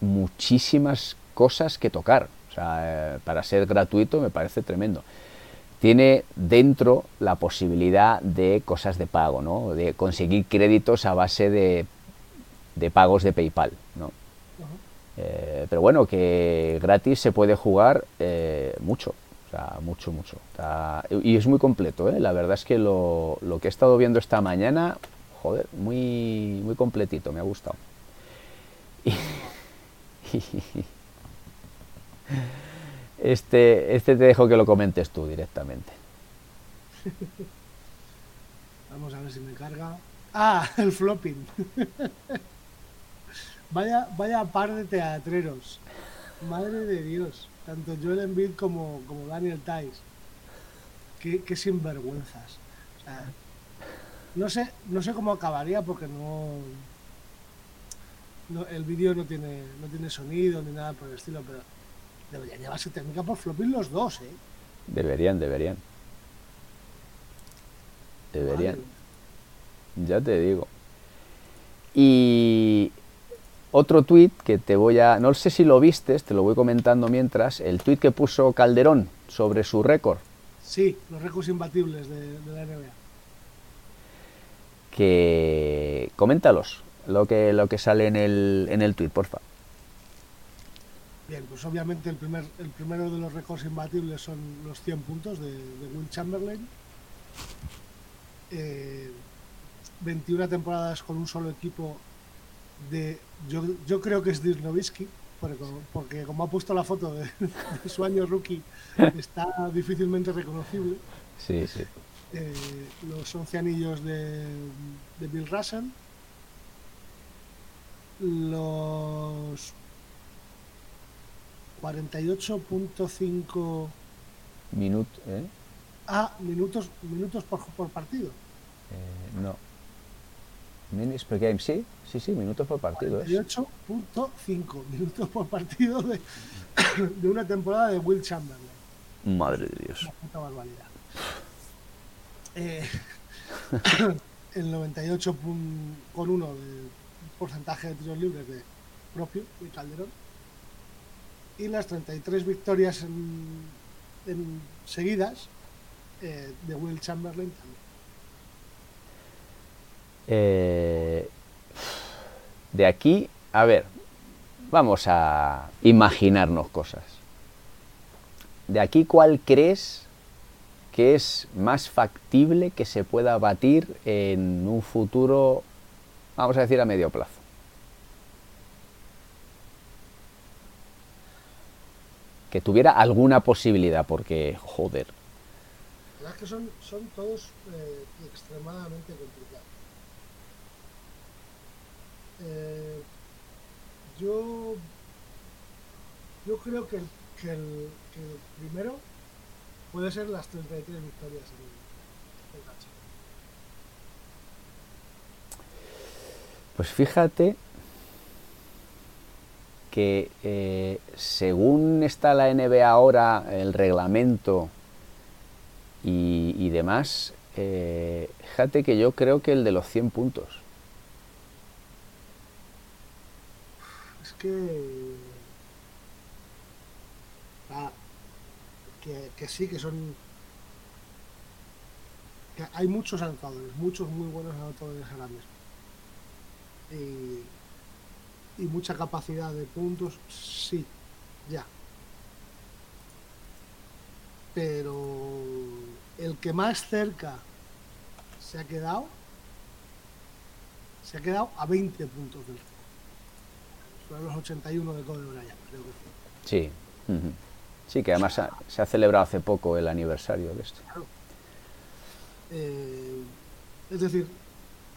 muchísimas cosas que tocar. O sea, eh, para ser gratuito me parece tremendo. Tiene dentro la posibilidad de cosas de pago, ¿no? De conseguir créditos a base de, de pagos de PayPal, ¿no? Eh, pero bueno, que gratis se puede jugar eh, mucho, o sea, mucho, mucho. y es muy completo, ¿eh? La verdad es que lo, lo, que he estado viendo esta mañana, joder, muy, muy completito, me ha gustado. [LAUGHS] Este, este te dejo que lo comentes tú directamente. [LAUGHS] Vamos a ver si me carga. Ah, [LAUGHS] el flopping. [LAUGHS] vaya, vaya par de teatreros. Madre de Dios. Tanto Joel Embiid como, como Daniel Tice. Qué, qué sinvergüenzas. no sé, no sé cómo acabaría porque no, el vídeo no tiene, no tiene sonido ni nada por el estilo, pero deberían llevarse técnica por flopping los dos, ¿eh? Deberían, deberían. Deberían. Ya te digo. Y otro tuit que te voy a... No sé si lo vistes, te lo voy comentando mientras. El tuit que puso Calderón sobre su récord. Sí, los récords imbatibles de, de la NBA. Que... Coméntalos lo que, lo que sale en el, en el tweet, porfa. Bien, pues obviamente el, primer, el primero de los récords imbatibles son los 100 puntos de, Will Chamberlain. 21 eh, temporadas con un solo equipo de. Yo, yo creo que es Dirk Nowitzki, porque, como ha puesto la foto de, su año rookie, está difícilmente reconocible. Sí, sí. Eh, los 11 anillos de, de Bill Russell, los 48.5 minutos ¿eh? ah, minutos minutos por, por partido. Eh, no. Minutes per game sí sí sí minutos por partido 48.5 minutos por partido de, de, una temporada de Will Chamberlain. Madre de Dios. Una puta barbaridad. Eh, el 98 con uno de porcentaje de tiros libres de propio de Calderón y las 33 victorias en, seguidas eh, de Will Chamberlain también. Eh, de aquí, a ver, vamos a imaginarnos cosas. De aquí, ¿cuál crees que es más factible que se pueda batir en un futuro vamos a decir a medio plazo. Que tuviera alguna posibilidad, porque, joder. La verdad es que son, son todos eh, extremadamente complicados. Eh, yo, yo creo que, que, el, que el primero puede ser las 33 victorias en el gacha. Pues fíjate que eh, según está la NBA ahora, el reglamento y, demás, eh, fíjate que yo creo que el de los 100 puntos. Es que, ah, que, que sí, que son... que hay muchos anotadores, muchos muy buenos anotadores ahora mismo. Y, y mucha capacidad de puntos, sí, ya. Pero el que más cerca se ha quedado, se ha quedado a 20 puntos del Son los 81 de Kobe Bryant, creo que fue. Sí. Sí, que además se ha celebrado hace poco el aniversario de esto. Claro. Eh, es decir,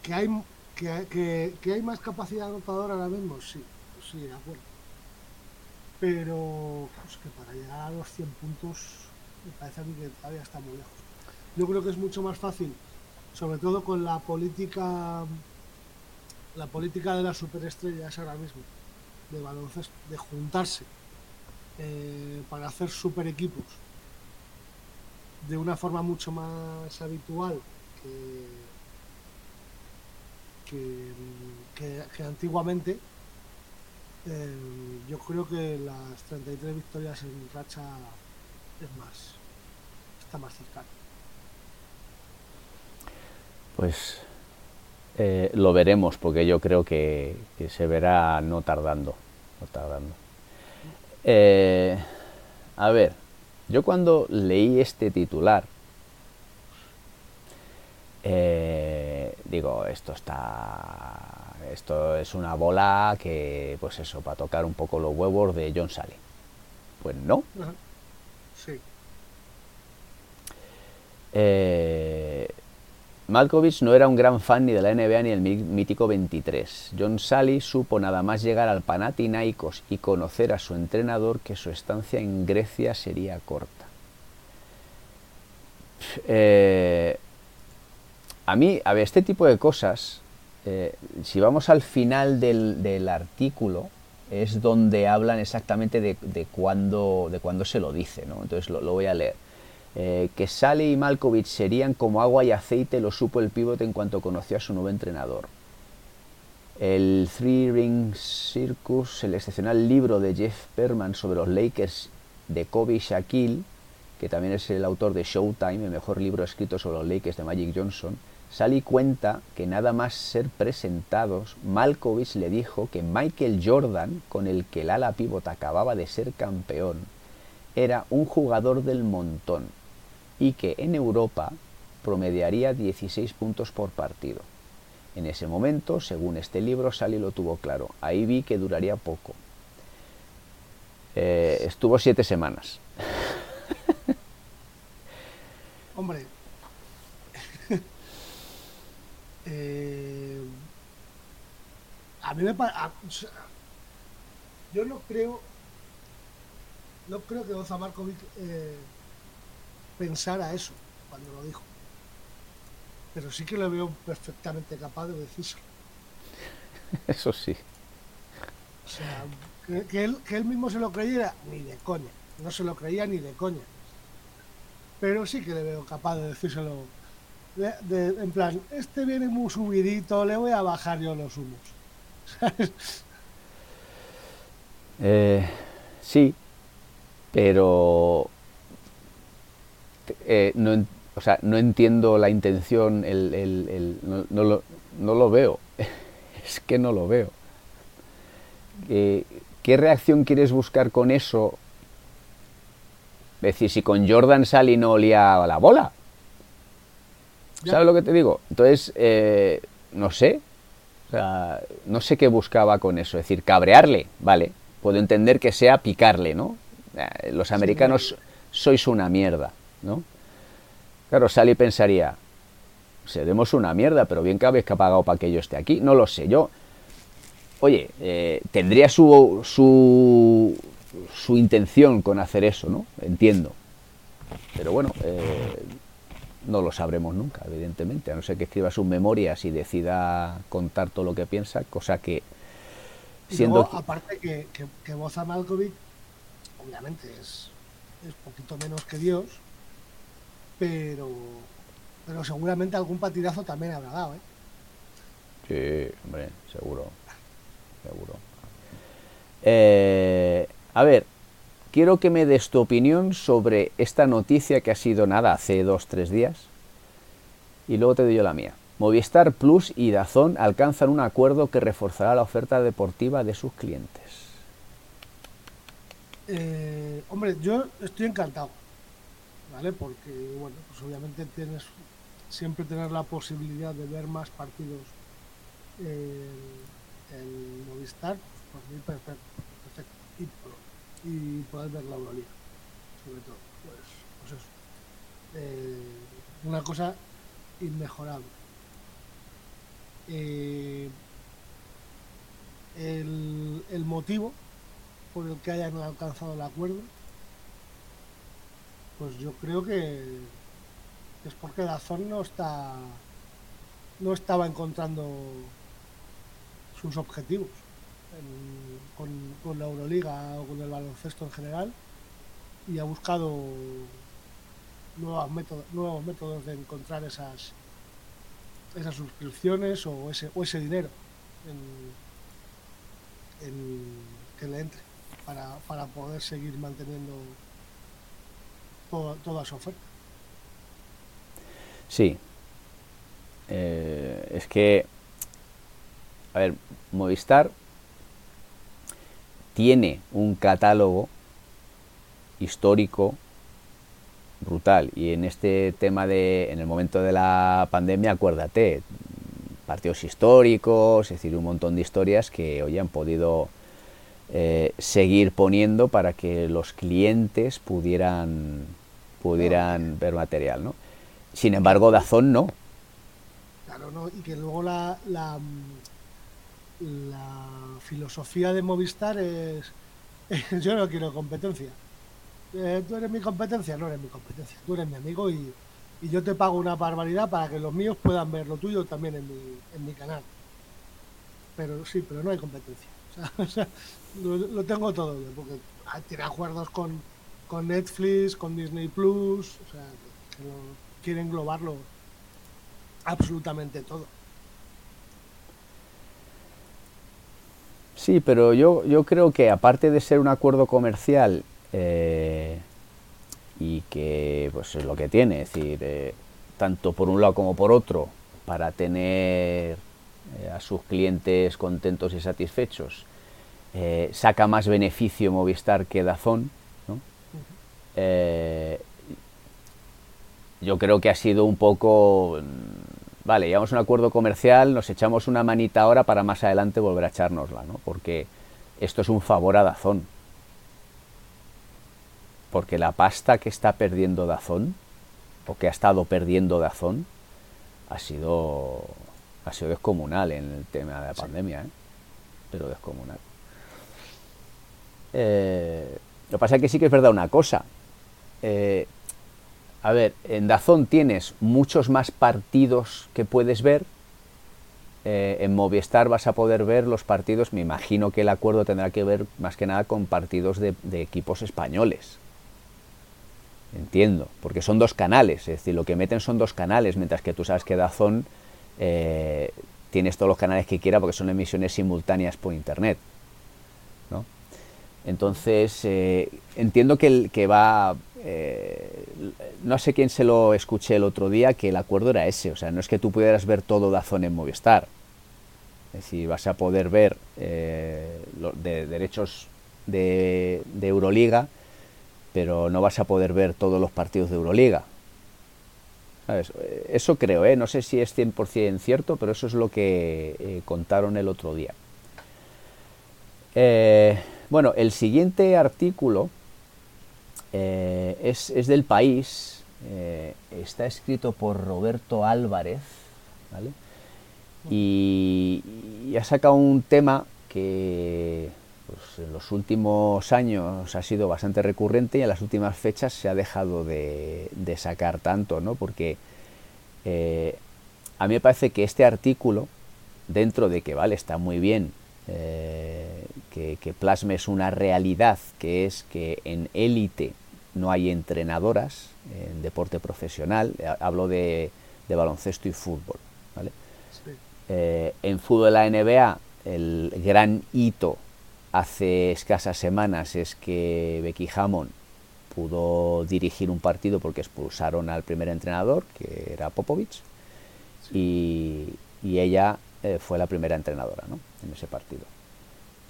que hay, que, que, hay más capacidad anotadora ahora mismo, sí, pues sí, de acuerdo. Pero es que para llegar a los 100 puntos me parece a mí que todavía está muy lejos. Yo creo que es mucho más fácil, sobre todo con la política, la política de las superestrellas ahora mismo, de baloncesto, de juntarse eh, para hacer super equipos de una forma mucho más habitual que, que, antiguamente. eh, yo creo que las 33 victorias en racha es más, está más cercano. Pues eh, lo veremos, porque yo creo que, que se verá no tardando. No tardando. Eh, a ver, yo cuando leí este titular, eh, digo, esto está. Esto es una bola que, pues eso, para tocar un poco los huevos de John Sally. Pues no. Ajá. Sí, Eh, Malkovich no era un gran fan ni de la NBA ni del mí- mítico 23. John Sally supo nada más llegar al Panathinaikos y conocer a su entrenador que su estancia en Grecia sería corta. Eh, a mí, a ver, este tipo de cosas, eh, si vamos al final del, del artículo, es donde hablan exactamente de, de cuándo, de se lo dice, ¿no? Entonces lo, lo voy a leer. Eh, que Sally y Malkovich serían como agua y aceite lo supo el pivote en cuanto conoció a su nuevo entrenador. El Three Ring Circus, el excepcional libro de Jeff Perman sobre los Lakers de Kobe y Shaquille, que también es el autor de Showtime, el mejor libro escrito sobre los Lakers de Magic Johnson, Sally cuenta que nada más ser presentados, Malkovich le dijo que Michael Jordan, con el que el ala pivot acababa de ser campeón, era un jugador del montón y que en Europa promediaría 16 puntos por partido. En ese momento, según este libro, Sally lo tuvo claro. Ahí vi que duraría poco. Eh, estuvo siete semanas. hombre. eh, a mí me parece. yo no creo. No creo que Oza Markovic eh, pensara eso cuando lo dijo. Pero sí que lo veo perfectamente capaz de decírselo. [LAUGHS] Eso sí. O sea, que, que él, que él mismo se lo creyera, ni de coña. No se lo creía ni de coña. Pero sí que le veo capaz de decírselo. de- de- en plan, este viene muy subidito, le voy a bajar yo los humos. [LAUGHS] Eh, sí, pero eh, no, o sea, no entiendo la intención, el, el- el- no, no lo, no lo veo. [LAUGHS] es que no lo veo. Eh, ¿Qué reacción quieres buscar con eso? Es decir, si con Jordan Sally no olía la bola. Ya. ¿Sabes lo que te digo? Entonces, eh, no sé. O sea, no sé qué buscaba con eso. Es decir, cabrearle, vale. Puedo entender que sea picarle, ¿no? eh, los americanos sois una mierda, ¿no? Claro, Sally pensaría, seremos una mierda, pero bien que ha pagado para que yo esté aquí. No lo sé, yo, oye, eh, tendría su, su, su intención con hacer eso, ¿no? Entiendo. Pero bueno, eh, no lo sabremos nunca, evidentemente, a no ser que escriba sus memorias y decida contar todo lo que piensa, cosa que siendo... aparte que, que, que Boza Malkovich, obviamente es, es poquito menos que Dios, pero, pero seguramente algún patidazo también habrá dado, ¿eh? Sí, hombre, seguro, seguro. Eh, a ver, quiero que me des tu opinión sobre esta noticia que ha sido nada hace dos, tres días. Y luego te doy yo la mía. Movistar Plus y Dazón alcanzan un acuerdo que reforzará la oferta deportiva de sus clientes. Eh, hombre, yo estoy encantado, ¿vale? Porque, bueno, pues obviamente tienes siempre tener la posibilidad de ver más partidos en Movistar, pues por mí perfecto, perfecto y poder ver la Euroliga, sobre todo. Pues, pues eso. Eh, una cosa inmejorable. Eh, el, el, motivo por el que hayan alcanzado el acuerdo, pues yo creo que es porque Dazón no está no estaba encontrando sus objetivos con, la Euroliga o con el baloncesto en general y ha buscado nuevos métodos, nuevos métodos de encontrar esas esas suscripciones o ese, o ese dinero que le entre para, para poder seguir manteniendo toda, toda su oferta. Sí. Eh, es que, a ver, Movistar tiene un catálogo histórico brutal. Y en este tema de en el momento de la pandemia acuérdate partidos históricos es decir un montón de historias que hoy han podido eh, seguir poniendo para que los clientes pudieran pudieran ver material no sin embargo Dazón no. Claro no y que luego la, la la filosofía de Movistar es, yo no quiero competencia. Eh, tú eres mi competencia, no eres mi competencia, tú eres mi amigo y, yo te pago una barbaridad para que los míos puedan ver lo tuyo también en mi, en mi canal. Pero sí, pero no hay competencia. [LAUGHS] Lo, tengo todo porque tiene acuerdos con, con Netflix, con Disney Plus, o sea, englobarlo absolutamente todo. Sí, pero yo, yo creo que aparte de ser un acuerdo comercial eh, y que pues es lo que tiene, es decir, eh, tanto por un lado como por otro, para tener eh, a sus clientes contentos y satisfechos, saca más beneficio Movistar que Dazón. ¿no? yo creo que ha sido un poco vale, llevamos un acuerdo comercial, nos echamos una manita ahora para más adelante volver a echárnosla, ¿no? Porque esto es un favor a Dazón. Porque la pasta que está perdiendo Dazón, o que ha estado perdiendo Dazón, ha sido, ha sido descomunal en el tema de la pandemia, ¿eh? pero descomunal. Eh, lo que pasa es que sí que es verdad una cosa. Eh, a ver, en Dazón tienes muchos más partidos que puedes ver. Eh, en Movistar vas a poder ver los partidos, me imagino que el acuerdo tendrá que ver más que nada con partidos de, equipos españoles. Entiendo, porque son dos canales, es decir, lo que meten son dos canales, mientras que tú sabes que Dazón eh, tienes todos los canales que quiera porque son emisiones simultáneas por internet. ¿no? Entonces, eh, entiendo que, el, que va eh, no sé quién se lo escuché el otro día, que el acuerdo era ese, o sea, no es que tú pudieras ver todo Dazón en Movistar, es decir, vas a poder ver eh, de derechos de, Euroliga, pero no vas a poder ver todos los partidos de Euroliga. Eso creo, ¿eh? no sé si es 100% cierto, pero eso es lo que contaron el otro día. bueno, el siguiente artículo Eh, es, es, del país, eh, está escrito por Roberto Álvarez, ¿vale? Y, ha sacado un tema que pues, en los últimos años ha sido bastante recurrente y en las últimas fechas se ha dejado de, de sacar tanto, ¿no? Porque eh, a mí me parece que este artículo, dentro de que, vale, está muy bien que, que, plasmes una realidad, que es que en élite no hay entrenadoras, en deporte profesional, hablo de, de baloncesto y fútbol, ¿vale? Sí. Eh, en fútbol de la NBA, el gran hito hace escasas semanas es que Becky Hammond pudo dirigir un partido porque expulsaron al primer entrenador, que era Popovich, sí. y, y, ella eh, fue la primera entrenadora ¿no? en ese partido.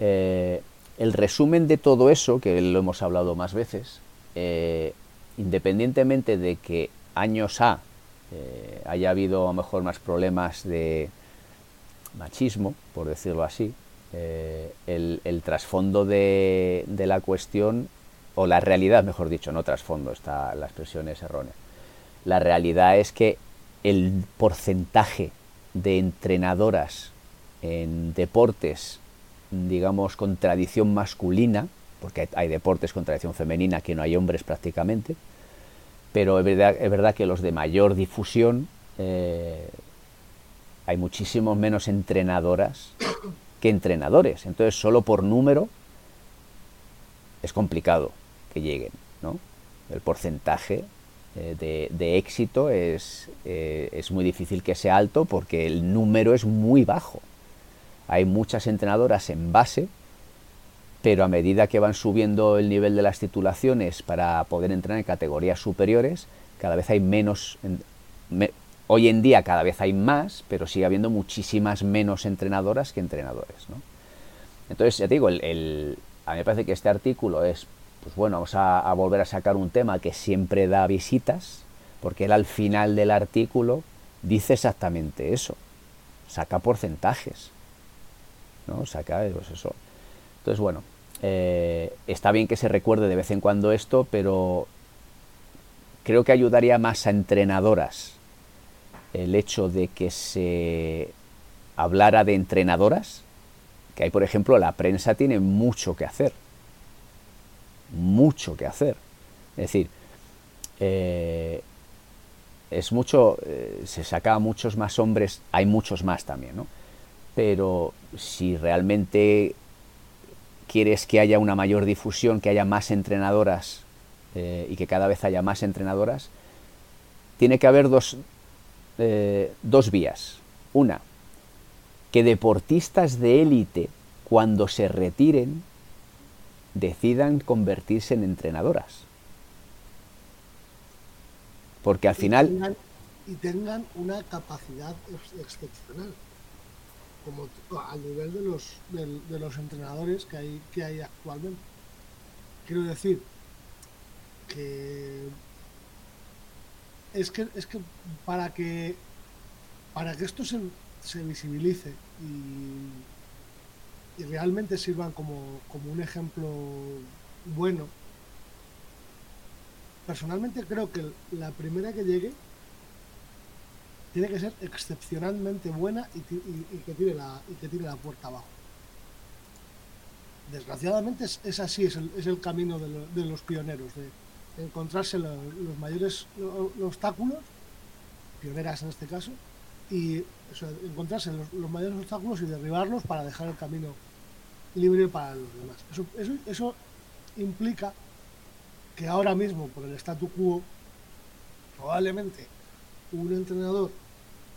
Eh, el resumen de todo eso, que lo hemos hablado más veces, eh, independientemente de que años A eh, haya habido a lo mejor más problemas de machismo, por decirlo así, eh, el, trasfondo de, de, la cuestión, o la realidad, mejor dicho, no trasfondo, está, la expresión es errónea. La realidad es que el porcentaje de entrenadoras en deportes, digamos, con tradición masculina, porque hay, deportes con tradición femenina que no hay hombres prácticamente, pero es verdad, que los de mayor difusión eh, hay muchísimos menos entrenadoras que entrenadores. Entonces, solo por número es complicado que lleguen, ¿no? El porcentaje eh, de, de, éxito es, eh, es muy difícil que sea alto porque el número es muy bajo. Hay muchas entrenadoras en base, pero a medida que van subiendo el nivel de las titulaciones para poder entrar en categorías superiores, cada vez hay menos, me, hoy en día cada vez hay más, pero sigue habiendo muchísimas menos entrenadoras que entrenadores. ¿no? Entonces, ya te digo, el, a mí me parece que este artículo es, pues bueno, vamos a, a, volver a sacar un tema que siempre da visitas, porque él al final del artículo dice exactamente eso, saca porcentajes, ¿no? Saca, pues eso. Entonces, bueno, eh, está bien que se recuerde de vez en cuando esto, pero creo que ayudaría más a entrenadoras el hecho de que se hablara de entrenadoras, que hay, por ejemplo, la prensa tiene mucho que hacer, mucho que hacer. Es decir, eh, es mucho, eh, se saca a muchos más hombres, hay muchos más también, ¿no? Pero si realmente quieres que haya una mayor difusión, que haya más entrenadoras eh, y que cada vez haya más entrenadoras, tiene que haber dos, eh, dos vías. Una, que deportistas de élite, cuando se retiren, decidan convertirse en entrenadoras. Porque al y final... Tengan, y tengan una capacidad excepcional como al nivel de los de, de, los entrenadores que hay que hay actualmente. Quiero decir que es que es que para que para que esto se, se visibilice y, y, realmente sirvan como, como un ejemplo bueno personalmente creo que la primera que llegue tiene que ser excepcionalmente buena y, y, y, que, tire la, y que tire la puerta abajo. Desgraciadamente es, es así, es el, es el camino de, lo, de, los pioneros, de encontrarse lo, los mayores lo, los obstáculos, pioneras en este caso, y encontrarse los, los, mayores obstáculos y derribarlos para dejar el camino libre para los demás. Eso, eso, eso implica que ahora mismo, por el statu quo, probablemente un entrenador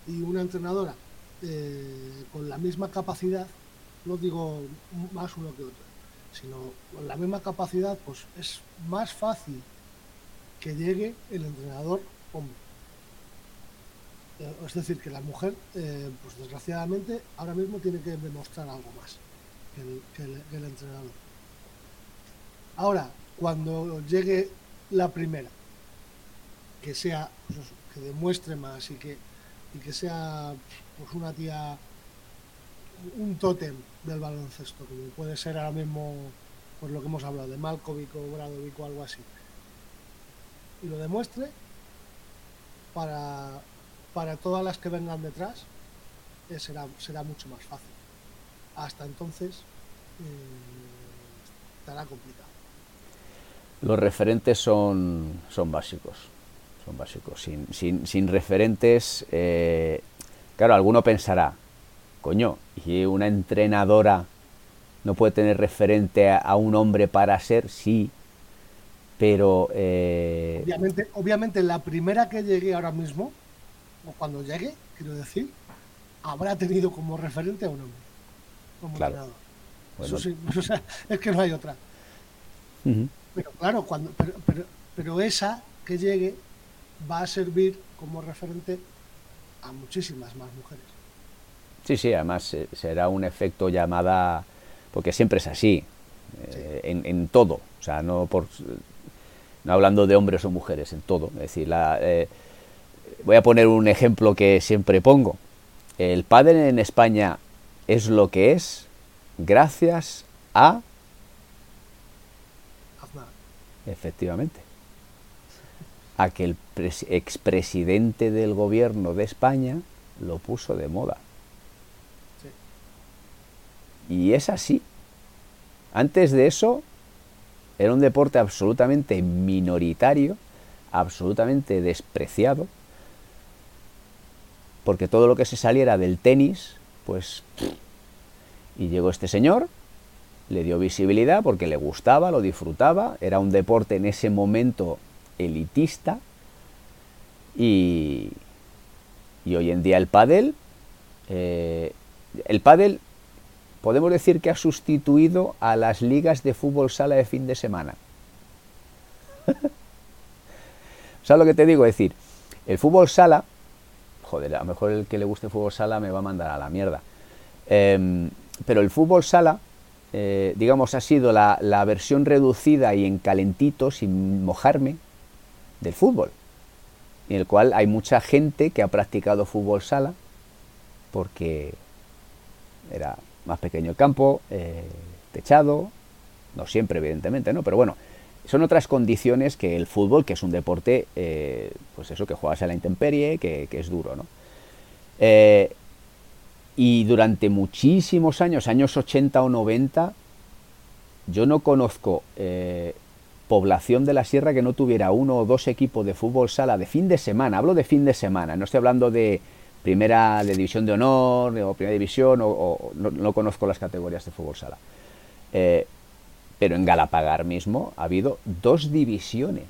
y una entrenadora eh, con la misma capacidad, no digo más uno que otro, sino con la misma capacidad, pues es más fácil que llegue el entrenador hombre. Es decir, que la mujer, eh, pues desgraciadamente, ahora mismo tiene que demostrar algo más que el entrenador. Ahora, cuando llegue la primera, que sea, pues, que demuestre más y que que sea pues una tía un tótem del baloncesto como puede ser ahora mismo por lo que hemos hablado de Malkovic o Bradovic o algo así y lo demuestre, para, para todas las que vengan detrás eh, será, será mucho más fácil. Hasta entonces eh, estará complicado. Los referentes son, son básicos, son básicos. Sin, sin, sin referentes, eh, claro, alguno pensará, coño, ¿y una entrenadora no puede tener referente a, a un hombre para ser? Sí, pero... Eh... Obviamente, obviamente la primera que llegue ahora mismo, o cuando llegue, quiero decir, habrá tenido como referente a un hombre. Como claro. Bueno. Eso sí, [LAUGHS] o sea, es que no hay otra. Uh -huh. Pero claro, cuando, pero, pero, pero esa que llegue va a servir como referente a muchísimas más mujeres. Sí, sí, además eh, será un efecto llamada, porque siempre es así, eh, en, en, todo, o sea, no por no hablando de hombres o mujeres, en todo. Es decir, la, eh, voy a poner un ejemplo que siempre pongo. El padre en España es lo que es gracias a... Efectivamente. A que el expresidente del gobierno de España lo puso de moda. Sí. Y es así. Antes de eso, era un deporte absolutamente minoritario, absolutamente despreciado, porque todo lo que se saliera del tenis, pues... Y llegó este señor, le dio visibilidad porque le gustaba, lo disfrutaba, era un deporte en ese momento elitista, y, y hoy en día el pádel, eh, el pádel podemos decir que ha sustituido a las ligas de fútbol sala de fin de semana. [LAUGHS] ¿Sabes lo que te digo? Es decir, el fútbol sala, joder, a lo mejor el que le guste el fútbol sala me va a mandar a la mierda. Eh, pero el fútbol sala, eh, digamos, ha sido la, la, versión reducida y en calentito, sin mojarme, del fútbol. En el cual hay mucha gente que ha practicado fútbol sala porque era más pequeño el campo, eh, techado, no siempre evidentemente, ¿no? Pero bueno, son otras condiciones que el fútbol, que es un deporte, eh, pues eso, que juegas a la intemperie, que, que es duro, ¿no? Eh, y durante muchísimos años, años 80 o 90, yo no conozco población de la sierra que no tuviera uno o dos equipos de fútbol sala de fin de semana, hablo de fin de semana, no estoy hablando de primera de división de honor o primera división o, no, conozco las categorías de fútbol sala. Eh, pero en Galapagar mismo ha habido dos divisiones.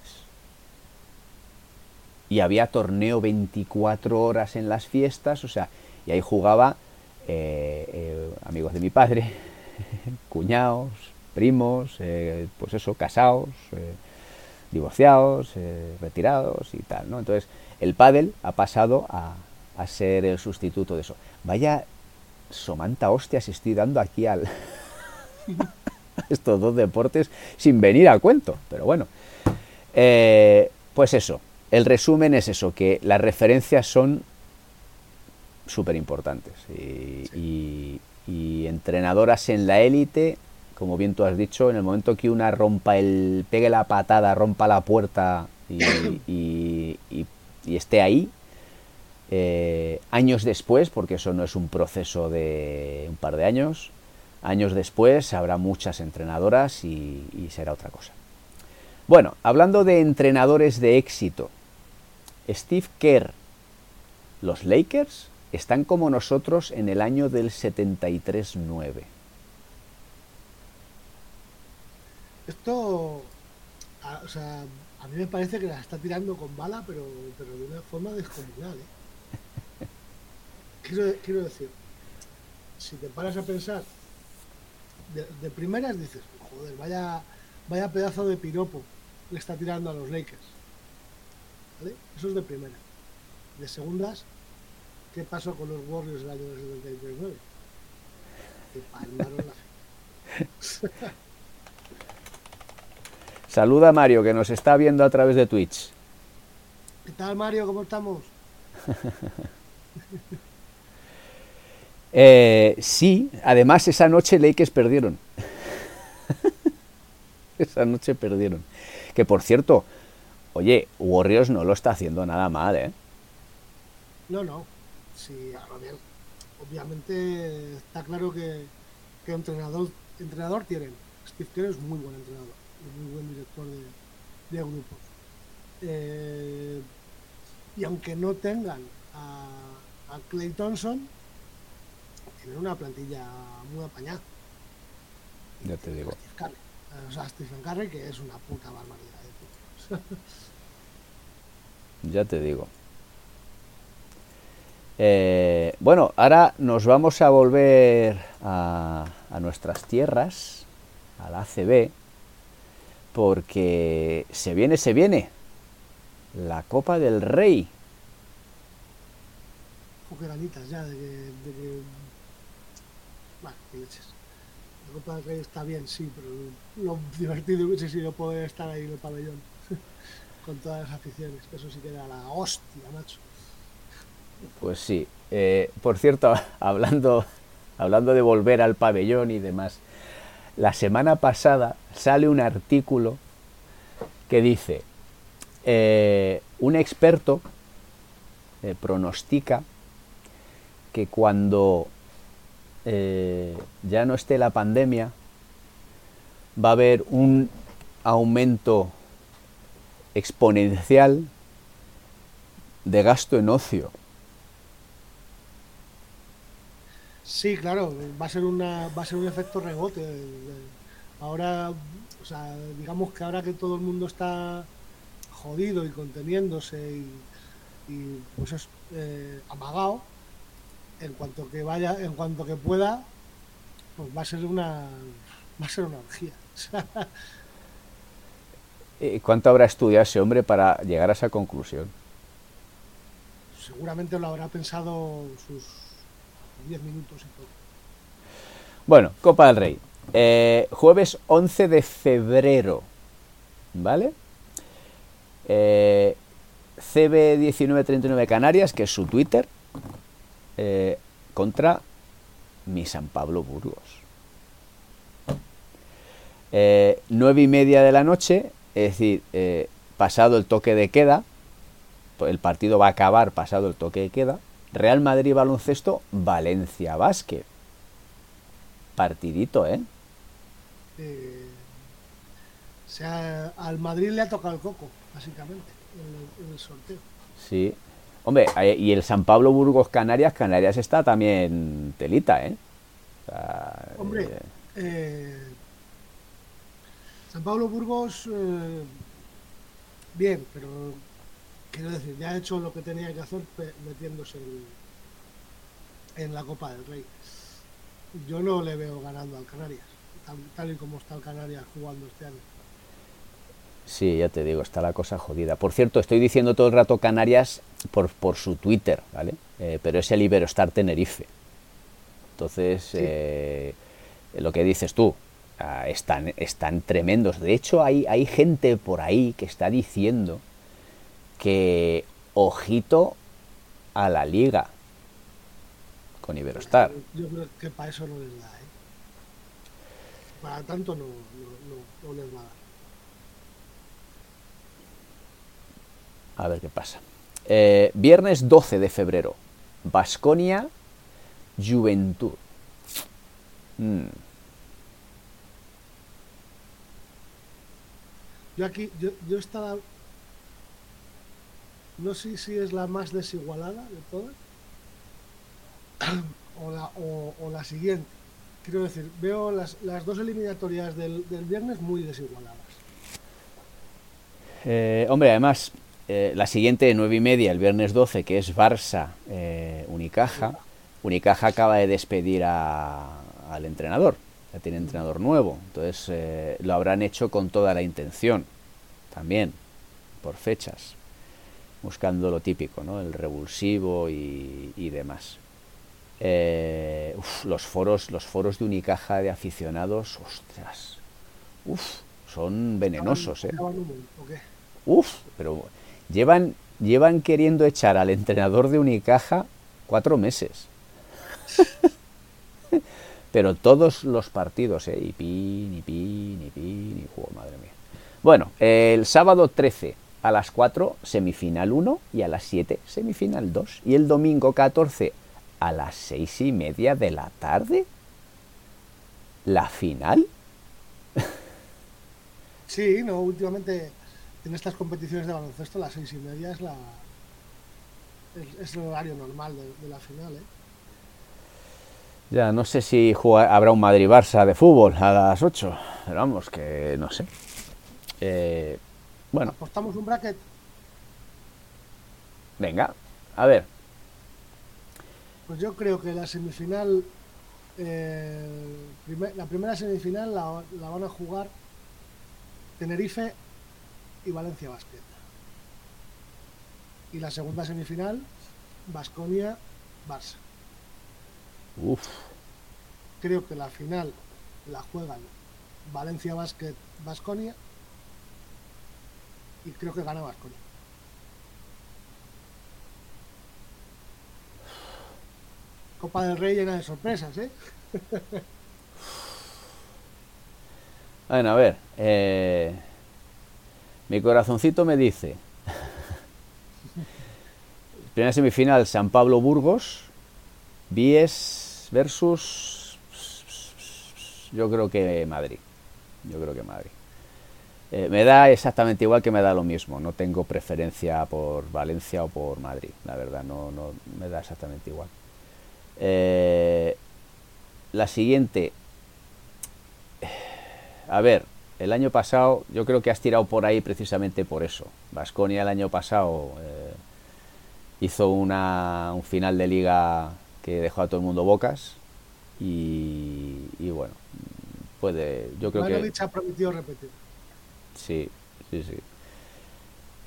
Y había torneo 24 horas en las fiestas, o sea, y ahí jugaba eh, eh, amigos de mi padre, [LAUGHS] cuñados, primos, eh, pues eso, casados, divorciados, retirados y tal, ¿no? Entonces, el pádel ha pasado a, a ser el sustituto de eso. Vaya somanta hostia si estoy dando aquí al [LAUGHS] estos dos deportes sin venir a cuento, pero bueno. Eh, pues eso, el resumen es eso, que las referencias son súper importantes y, sí. y, y, entrenadoras en la élite, como bien tú has dicho, en el momento que una rompa el, pegue la patada, rompa la puerta [COUGHS] y, y esté ahí, eh, años después, porque eso no es un proceso de un par de años, años después habrá muchas entrenadoras y, y, será otra cosa. Bueno, hablando de entrenadores de éxito, Steve Kerr, los Lakers están como nosotros en el año del 73-9. Esto, a, o sea, a mí me parece que la está tirando con bala, pero, pero de una forma descomunal. ¿eh? [LAUGHS] quiero, quiero, decir, si te paras a pensar, de, primeras dices, joder, vaya, vaya pedazo de piropo le está tirando a los Lakers. ¿Vale? Eso es de primera. De segundas, ¿qué pasó con los Warriors del año 73-9? Que palmaron la [LAUGHS] Saluda a Mario, que nos está viendo a través de Twitch. ¿Qué tal, Mario? ¿Cómo estamos? [LAUGHS] Eh, sí, además esa noche Lakers perdieron. [LAUGHS] esa noche perdieron. Que por cierto, oye, Warriors no lo está haciendo nada mal, ¿eh? No, no. Sí, ahora bien, obviamente está claro que, que entrenador, entrenador tienen. Steve Kerr es muy buen entrenador, muy buen director de, de grupos. Eh, y aunque no tengan a, a Clay Thompson, tienen una plantilla muy apañada. Ya te digo. Steve. O sea, Stephen Curry, que es una puta barbaridad. de tío. Ya te digo. Eh, bueno, ahora nos vamos a volver a, a nuestras tierras, a la ACB, porque se viene, se viene la Copa del Rey. Poco ganitas ya de que, de que- Bueno. La Copa del Rey está bien, sí, pero lo divertido hubiese sido poder estar ahí en el pabellón [LAUGHS] con todas las aficiones. que Eso sí que era la hostia, macho. Pues sí. Eh, por cierto, [LAUGHS] hablando, hablando de volver al pabellón y demás, la semana pasada sale un artículo que dice, eh, un experto eh, pronostica que cuando eh, ya no esté la pandemia, va a haber un aumento exponencial de gasto en ocio. Sí, claro, va a ser una, va a ser un efecto rebote. Ahora, o sea, digamos que ahora que todo el mundo está jodido y conteniéndose y, y, pues es eh, amagado, en cuanto que vaya, en cuanto que pueda, pues va a ser una, va a ser una orgía. Sea, [LAUGHS] Eh, ¿Cuánto habrá estudiado ese hombre para llegar a esa conclusión? seguramente lo habrá pensado sus 10 minutos y todo. Bueno, Copa del Rey. Eh, jueves 11 de febrero. ¿Vale? Eh, CB1939 Canarias, que es su Twitter, eh, contra mi San Pablo Burgos. Eh, nueve y media de la noche, es decir, eh, pasado el toque de queda, el partido va a acabar pasado el toque de queda. Real Madrid baloncesto, Valencia Básquet. Partidito, ¿eh? Eh, o sea, al Madrid le ha tocado el coco, básicamente, en el, en el sorteo. Sí. Hombre, y el San Pablo Burgos Canarias, Canarias está también telita, ¿eh? O sea, Hombre, eh, eh, San Pablo Burgos, eh, bien, pero quiero decir, ya ha hecho lo que tenía que hacer metiéndose en, en la Copa del Rey. Yo no le veo ganando al Canarias, tal, tal y como está el Canarias jugando este año. sí, ya te digo, está la cosa jodida. Por cierto, estoy diciendo todo el rato Canarias por, por su Twitter, ¿vale? Eh, pero es el Iberostar Tenerife. Entonces, Sí. eh, lo que dices tú, ah, están, están tremendos. De hecho, hay, hay gente por ahí que está diciendo que ojito a la liga con Iberostar. Yo creo que para eso no les da, ¿eh? Para tanto no, no, no, no les va a dar. A ver qué pasa. Eh, viernes 12 de febrero. Basconia, Juventud. Mm, Yo aquí, yo, yo estaba. No sé si es la más desigualada de todas. O la, o, o la siguiente. Quiero decir, veo las, las dos eliminatorias del, del viernes muy desigualadas. Eh, hombre, además, eh, la siguiente, 9 y media, el viernes 12, que es Barça eh, Unicaja. Unicaja acaba de despedir a- al entrenador. Ya tiene entrenador nuevo. Entonces, eh, lo habrán hecho con toda la intención. También, por fechas. Buscando lo típico, ¿no? El revulsivo y, y demás. Eh, uf, los foros, los foros de Unicaja de aficionados, ostras. Uf, son venenosos, ¿eh? Uf, pero llevan, llevan queriendo echar al entrenador de Unicaja cuatro meses. [LAUGHS] pero todos los partidos, ¿eh? Y pi, ni pi, ni pi, ni juego, madre mía. Bueno, el sábado 13, a las 4 semifinal 1 y a las 7 semifinal 2. Y el domingo 14 a las 6 y media de la tarde, la final. [LAUGHS] Sí, no, últimamente en estas competiciones de baloncesto las 6 y media es la es, el horario normal de, la final, ¿eh? Ya, no sé si habrá un Madrid-Barça de fútbol a las 8, pero vamos, que no sé. Eh, bueno. Apostamos un bracket. Venga, a ver. Pues yo creo que la semifinal, eh, la primera semifinal la, la, van a jugar Tenerife y Valencia Basket. Y la segunda semifinal, Basconia-Barça. Uf. Creo que la final la juegan Valencia Basket Basconia y creo que gana Basconia. Copa del Rey llena de sorpresas, ¿eh? [LAUGHS] bueno, a ver. Eh, mi corazoncito me dice. [LAUGHS] Primera semifinal, San Pablo Burgos. Bies versus. Yo creo que Madrid. Yo creo que Madrid. Eh, me da exactamente igual que me da lo mismo. No tengo preferencia por Valencia o por Madrid. La verdad, no, no me da exactamente igual. Eh, la siguiente. [SIGHS] A ver, el año pasado yo creo que has tirado por ahí precisamente por eso. Vasconia el año pasado eh, hizo una, un final de liga que dejó a todo el mundo bocas y, bueno, puede, yo creo que... ha prometido repetir. Sí, sí, sí.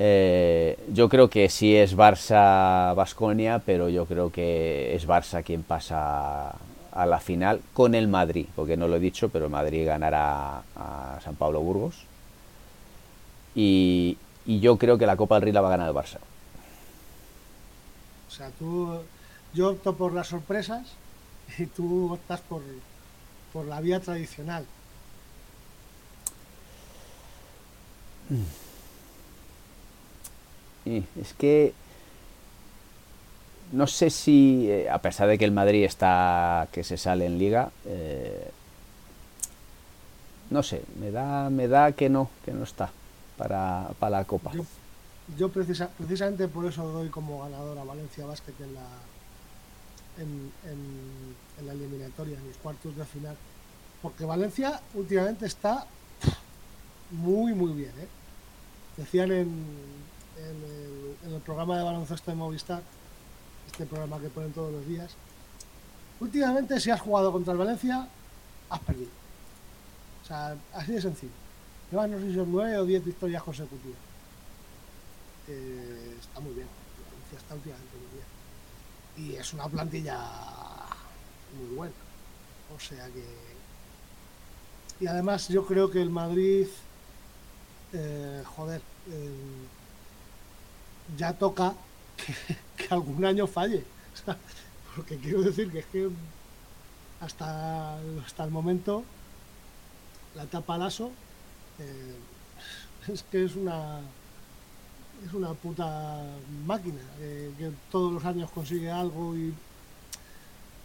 Eh, yo creo que sí es Barça Basconia, pero yo creo que es Barça quien pasa a la final con el Madrid, porque no lo he dicho, pero Madrid ganará a San Pablo Burgos. Y, yo creo que la Copa del Rey la va a ganar el Barça. O sea, tú, yo opto por las sorpresas y tú optas por, por la vía tradicional. Es que no sé si, eh, a pesar de que el Madrid está que se sale en liga, eh, no sé, me da, me da que no, que no está para, la Copa. Yo, precisamente por eso doy como ganador a Valencia Basket en la, en, la eliminatoria, en los cuartos de final. Porque Valencia últimamente está muy, muy bien. ¿eh? Decían en, el, programa de baloncesto de Movistar, este programa que ponen todos los días, últimamente si has jugado contra el Valencia, has perdido. O sea, así de sencillo. Llevas, no sé si son nueve o diez victorias consecutivas. Eh, está muy bien. Valencia está últimamente muy bien. Y es una plantilla muy buena. O sea que... Y además yo creo que el Madrid... Eh, joder, eh, ya toca que, [LAUGHS] algún año falle. porque quiero decir que es que hasta, hasta el momento la etapa Lasso eh, es que es una es una puta máquina que todos los años consigue algo y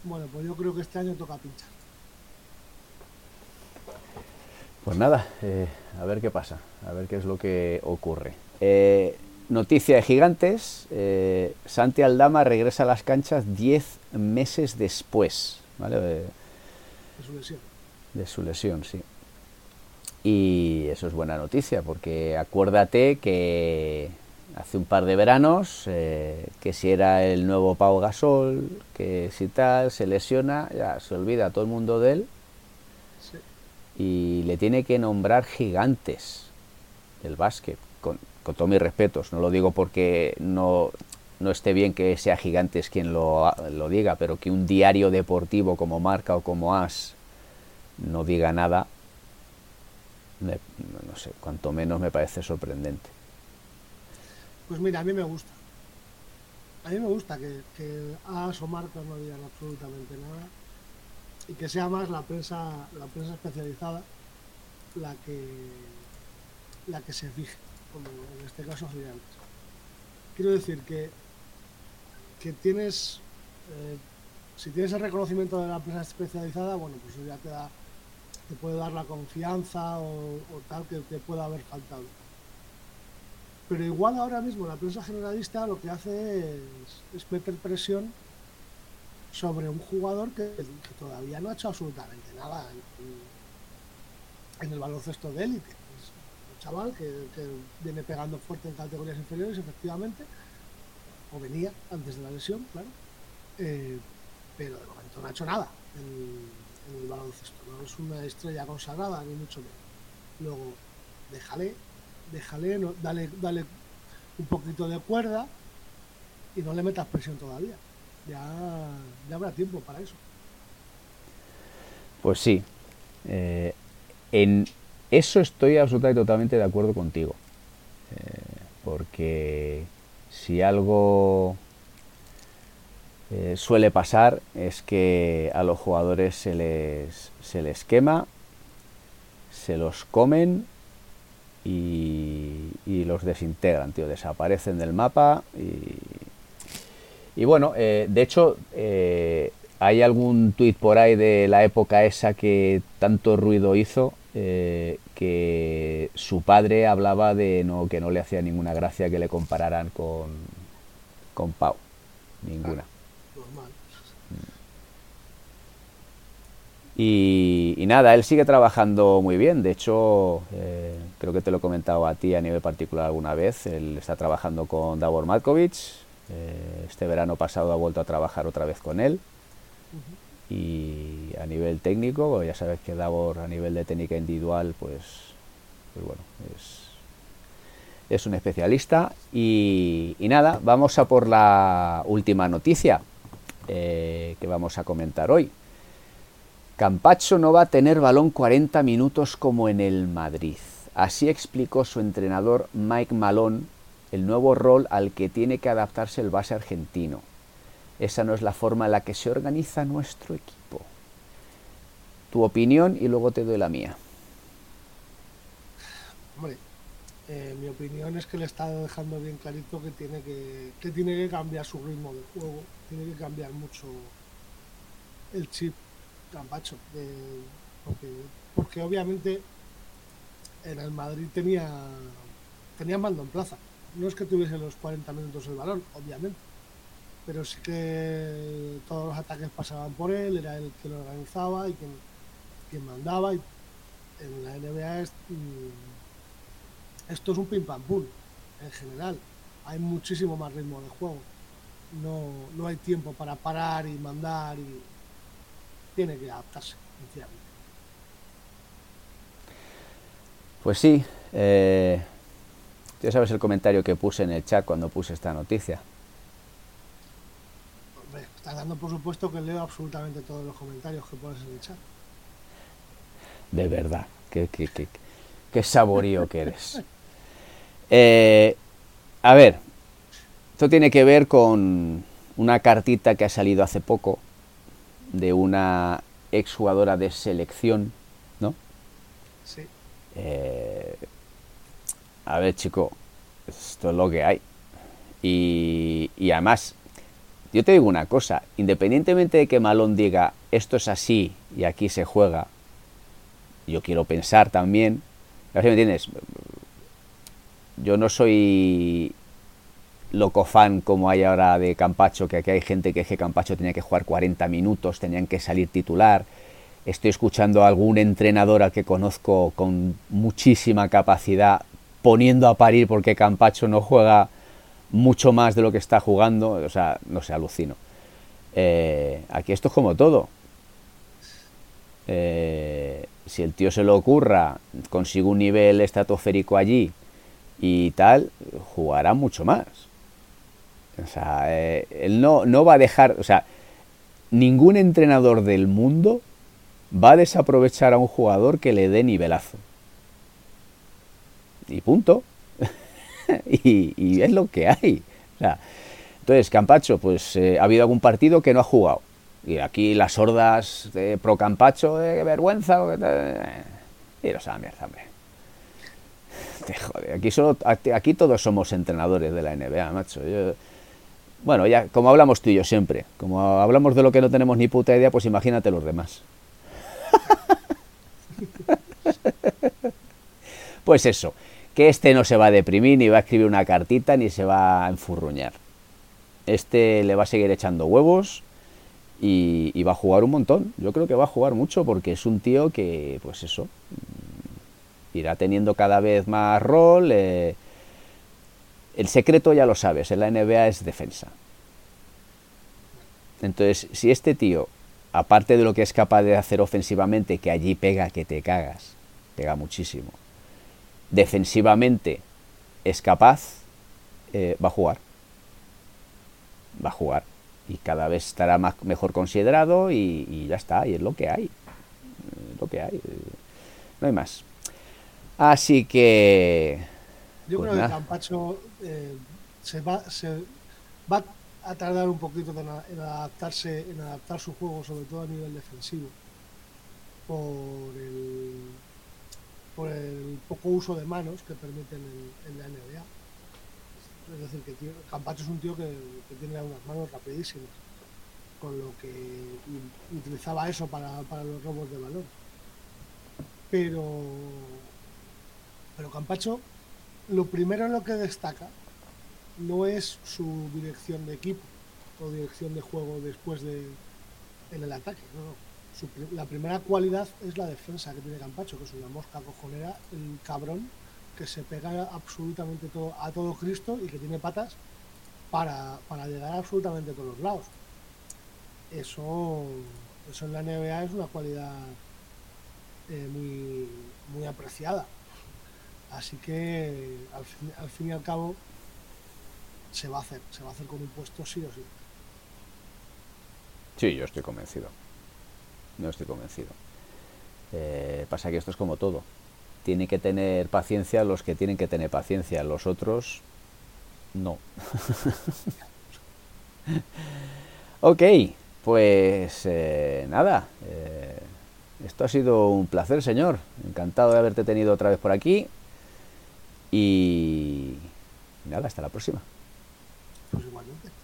bueno pues yo creo que este año toca pinchar pues nada eh, a ver qué pasa a ver qué es lo que ocurre Noticia de gigantes, eh, Santi Aldama regresa a las canchas 10 meses después, ¿vale? De, su lesión. De su lesión, sí. Y eso es buena noticia, porque acuérdate que hace un par de veranos, eh, que si era el nuevo Pau Gasol, que si tal, se lesiona, ya se olvida todo el mundo de él. Y le tiene que nombrar gigantes el básquet, con, con todos mis respetos, no lo digo porque no, no esté bien que sea Gigantes quien lo, lo, diga, pero que un diario deportivo como Marca o como As no diga nada, no sé, cuanto menos me parece sorprendente. Pues mira, a mí me gusta. A mí me gusta que, que As o Marca no digan absolutamente nada y que sea más la prensa, la prensa especializada la que, la que se fije como en este caso gigantes. Quiero decir que, que tienes, eh, si tienes el reconocimiento de la empresa especializada, bueno, pues ya te da, te puede dar la confianza o, tal que te pueda haber faltado. Pero igual ahora mismo la prensa generalista lo que hace es, es meter presión sobre un jugador que, todavía no ha hecho absolutamente nada en, el baloncesto de élite. Es un chaval que, viene pegando fuerte en categorías inferiores, efectivamente, o venía antes de la lesión, claro, eh, pero de momento no ha hecho nada en, el baloncesto. No es una estrella consagrada, ni mucho menos. Luego, déjale, déjale, dale, dale un poquito de cuerda y no le metas presión todavía ya, habrá tiempo para eso. Pues sí. Eh, en eso estoy absolutamente totalmente de acuerdo contigo. Eh, porque si algo eh, suele pasar es que a los jugadores se les, se les quema, se los comen y, y los desintegran, tío. Desaparecen del mapa y, y bueno, eh, de hecho, eh, hay algún tuit por ahí de la época esa que tanto ruido hizo, eh, que su padre hablaba de no, que no le hacía ninguna gracia que le compararan con, con Pau. Ninguna. Y, y, nada, él sigue trabajando muy bien. De hecho, creo que te lo he comentado a ti a nivel particular alguna vez. Él está trabajando con Davor Matkovic, eh, este verano pasado ha vuelto a trabajar otra vez con él. Y a nivel técnico, ya sabes que Davor a nivel de técnica individual, pues, pues bueno, es, un especialista. Y, nada, vamos a por la última noticia eh, que vamos a comentar hoy. Campacho no va a tener balón 40 minutos como en el Madrid. Así explicó su entrenador Mike Malone el nuevo rol al que tiene que adaptarse el base argentino. Esa no es la forma en la que se organiza nuestro equipo. Tu opinión y luego te doy la mía. Hombre, eh, mi opinión es que le está dejando bien clarito que tiene que, que tiene que cambiar su ritmo de juego, tiene que cambiar mucho el chip Campacho, porque, porque obviamente en el Madrid tenía tenía mando en plaza no es que tuviese los 40 minutos el balón, obviamente, pero sí que todos los ataques pasaban por él, era él quien lo organizaba y quien, mandaba. Y en la NBA mm, esto es un pim pam pum, en general. Hay muchísimo más ritmo de juego. No, no hay tiempo para parar y mandar y tiene que adaptarse, Pues sí, eh, ya sabes el comentario que puse en el chat cuando puse esta noticia. Estás dando por supuesto que leo absolutamente todos los comentarios que pones en el chat. De verdad, qué, qué, qué, qué saborío que eres. Eh, a ver, esto tiene que ver con una cartita que ha salido hace poco de una exjugadora de selección, ¿no? Sí. Eh, a ver chico, esto es lo que hay. Y, además, yo te digo una cosa, independientemente de que Malón diga esto es así y aquí se juega, yo quiero pensar también, a me entiendes, yo no soy loco fan como hay ahora de Campacho, que aquí hay gente que es que Campacho tenía que jugar 40 minutos, tenían que salir titular. Estoy escuchando a algún entrenador al que conozco con muchísima capacidad poniendo a parir porque Campacho no juega mucho más de lo que está jugando, o sea, no sé, alucino. Eh, aquí esto es como todo. Eh, si el tío se lo ocurra, consigue un nivel estratosférico allí y tal, jugará mucho más. O sea, eh, él no, no va a dejar, o sea, ningún entrenador del mundo va a desaprovechar a un jugador que le dé nivelazo y punto. [LAUGHS] y, es lo que hay. entonces, Campacho, pues eh, ha habido algún partido que no ha jugado. Y aquí las hordas de pro Campacho, de vergüenza. Eh, iros a la mierda, hombre. Joder, aquí, solo, aquí todos somos entrenadores de la NBA, macho. bueno, ya como hablamos tú y yo siempre, como hablamos de lo que no tenemos ni puta idea, pues imagínate los demás. [LAUGHS] pues eso, que este no se va a deprimir, ni va a escribir una cartita, ni se va a enfurruñar. Este le va a seguir echando huevos y, va a jugar un montón. Yo creo que va a jugar mucho porque es un tío que, pues eso, mm, irá teniendo cada vez más rol. Eh, el secreto ya lo sabes, en la NBA es defensa. Entonces, si este tío, aparte de lo que es capaz de hacer ofensivamente, que allí pega que te cagas, pega muchísimo, defensivamente es capaz, eh, va a jugar. Va a jugar y cada vez estará más, mejor considerado y, ya está, y es lo que hay. lo que hay. No hay más. Así que... Yo pues creo que Campacho eh, se, va, se va a tardar un poquito en, adaptarse, en adaptar su juego, sobre todo a nivel defensivo, por el, por el poco uso de manos que permiten en la NBA es decir, que Campacho es un tío que, tiene unas manos rapidísimas, con lo que utilizaba eso para, los robos de balón. Pero, pero Campacho, lo primero en lo que destaca no es su dirección de equipo o dirección de juego después de en el ataque. La primera cualidad es la defensa que tiene Campacho, que es una mosca cojonera, el cabrón que se pega absolutamente todo, a todo Cristo y que tiene patas para, llegar absolutamente a todos los lados. Eso, eso en la NBA es una cualidad eh, muy, muy apreciada. Así que al fin, al fin y al cabo se va a hacer, se va a hacer con un puesto sí o sí. Sí, yo estoy convencido. No estoy convencido. Eh, pasa que esto es como todo tiene que tener paciencia los que tienen que tener paciencia, los otros no. [LAUGHS] ok, pues eh, nada, eh, esto ha sido un placer, señor. Encantado de haberte tenido otra vez por aquí. Y nada, hasta la próxima. Pues igualmente, hasta la próxima.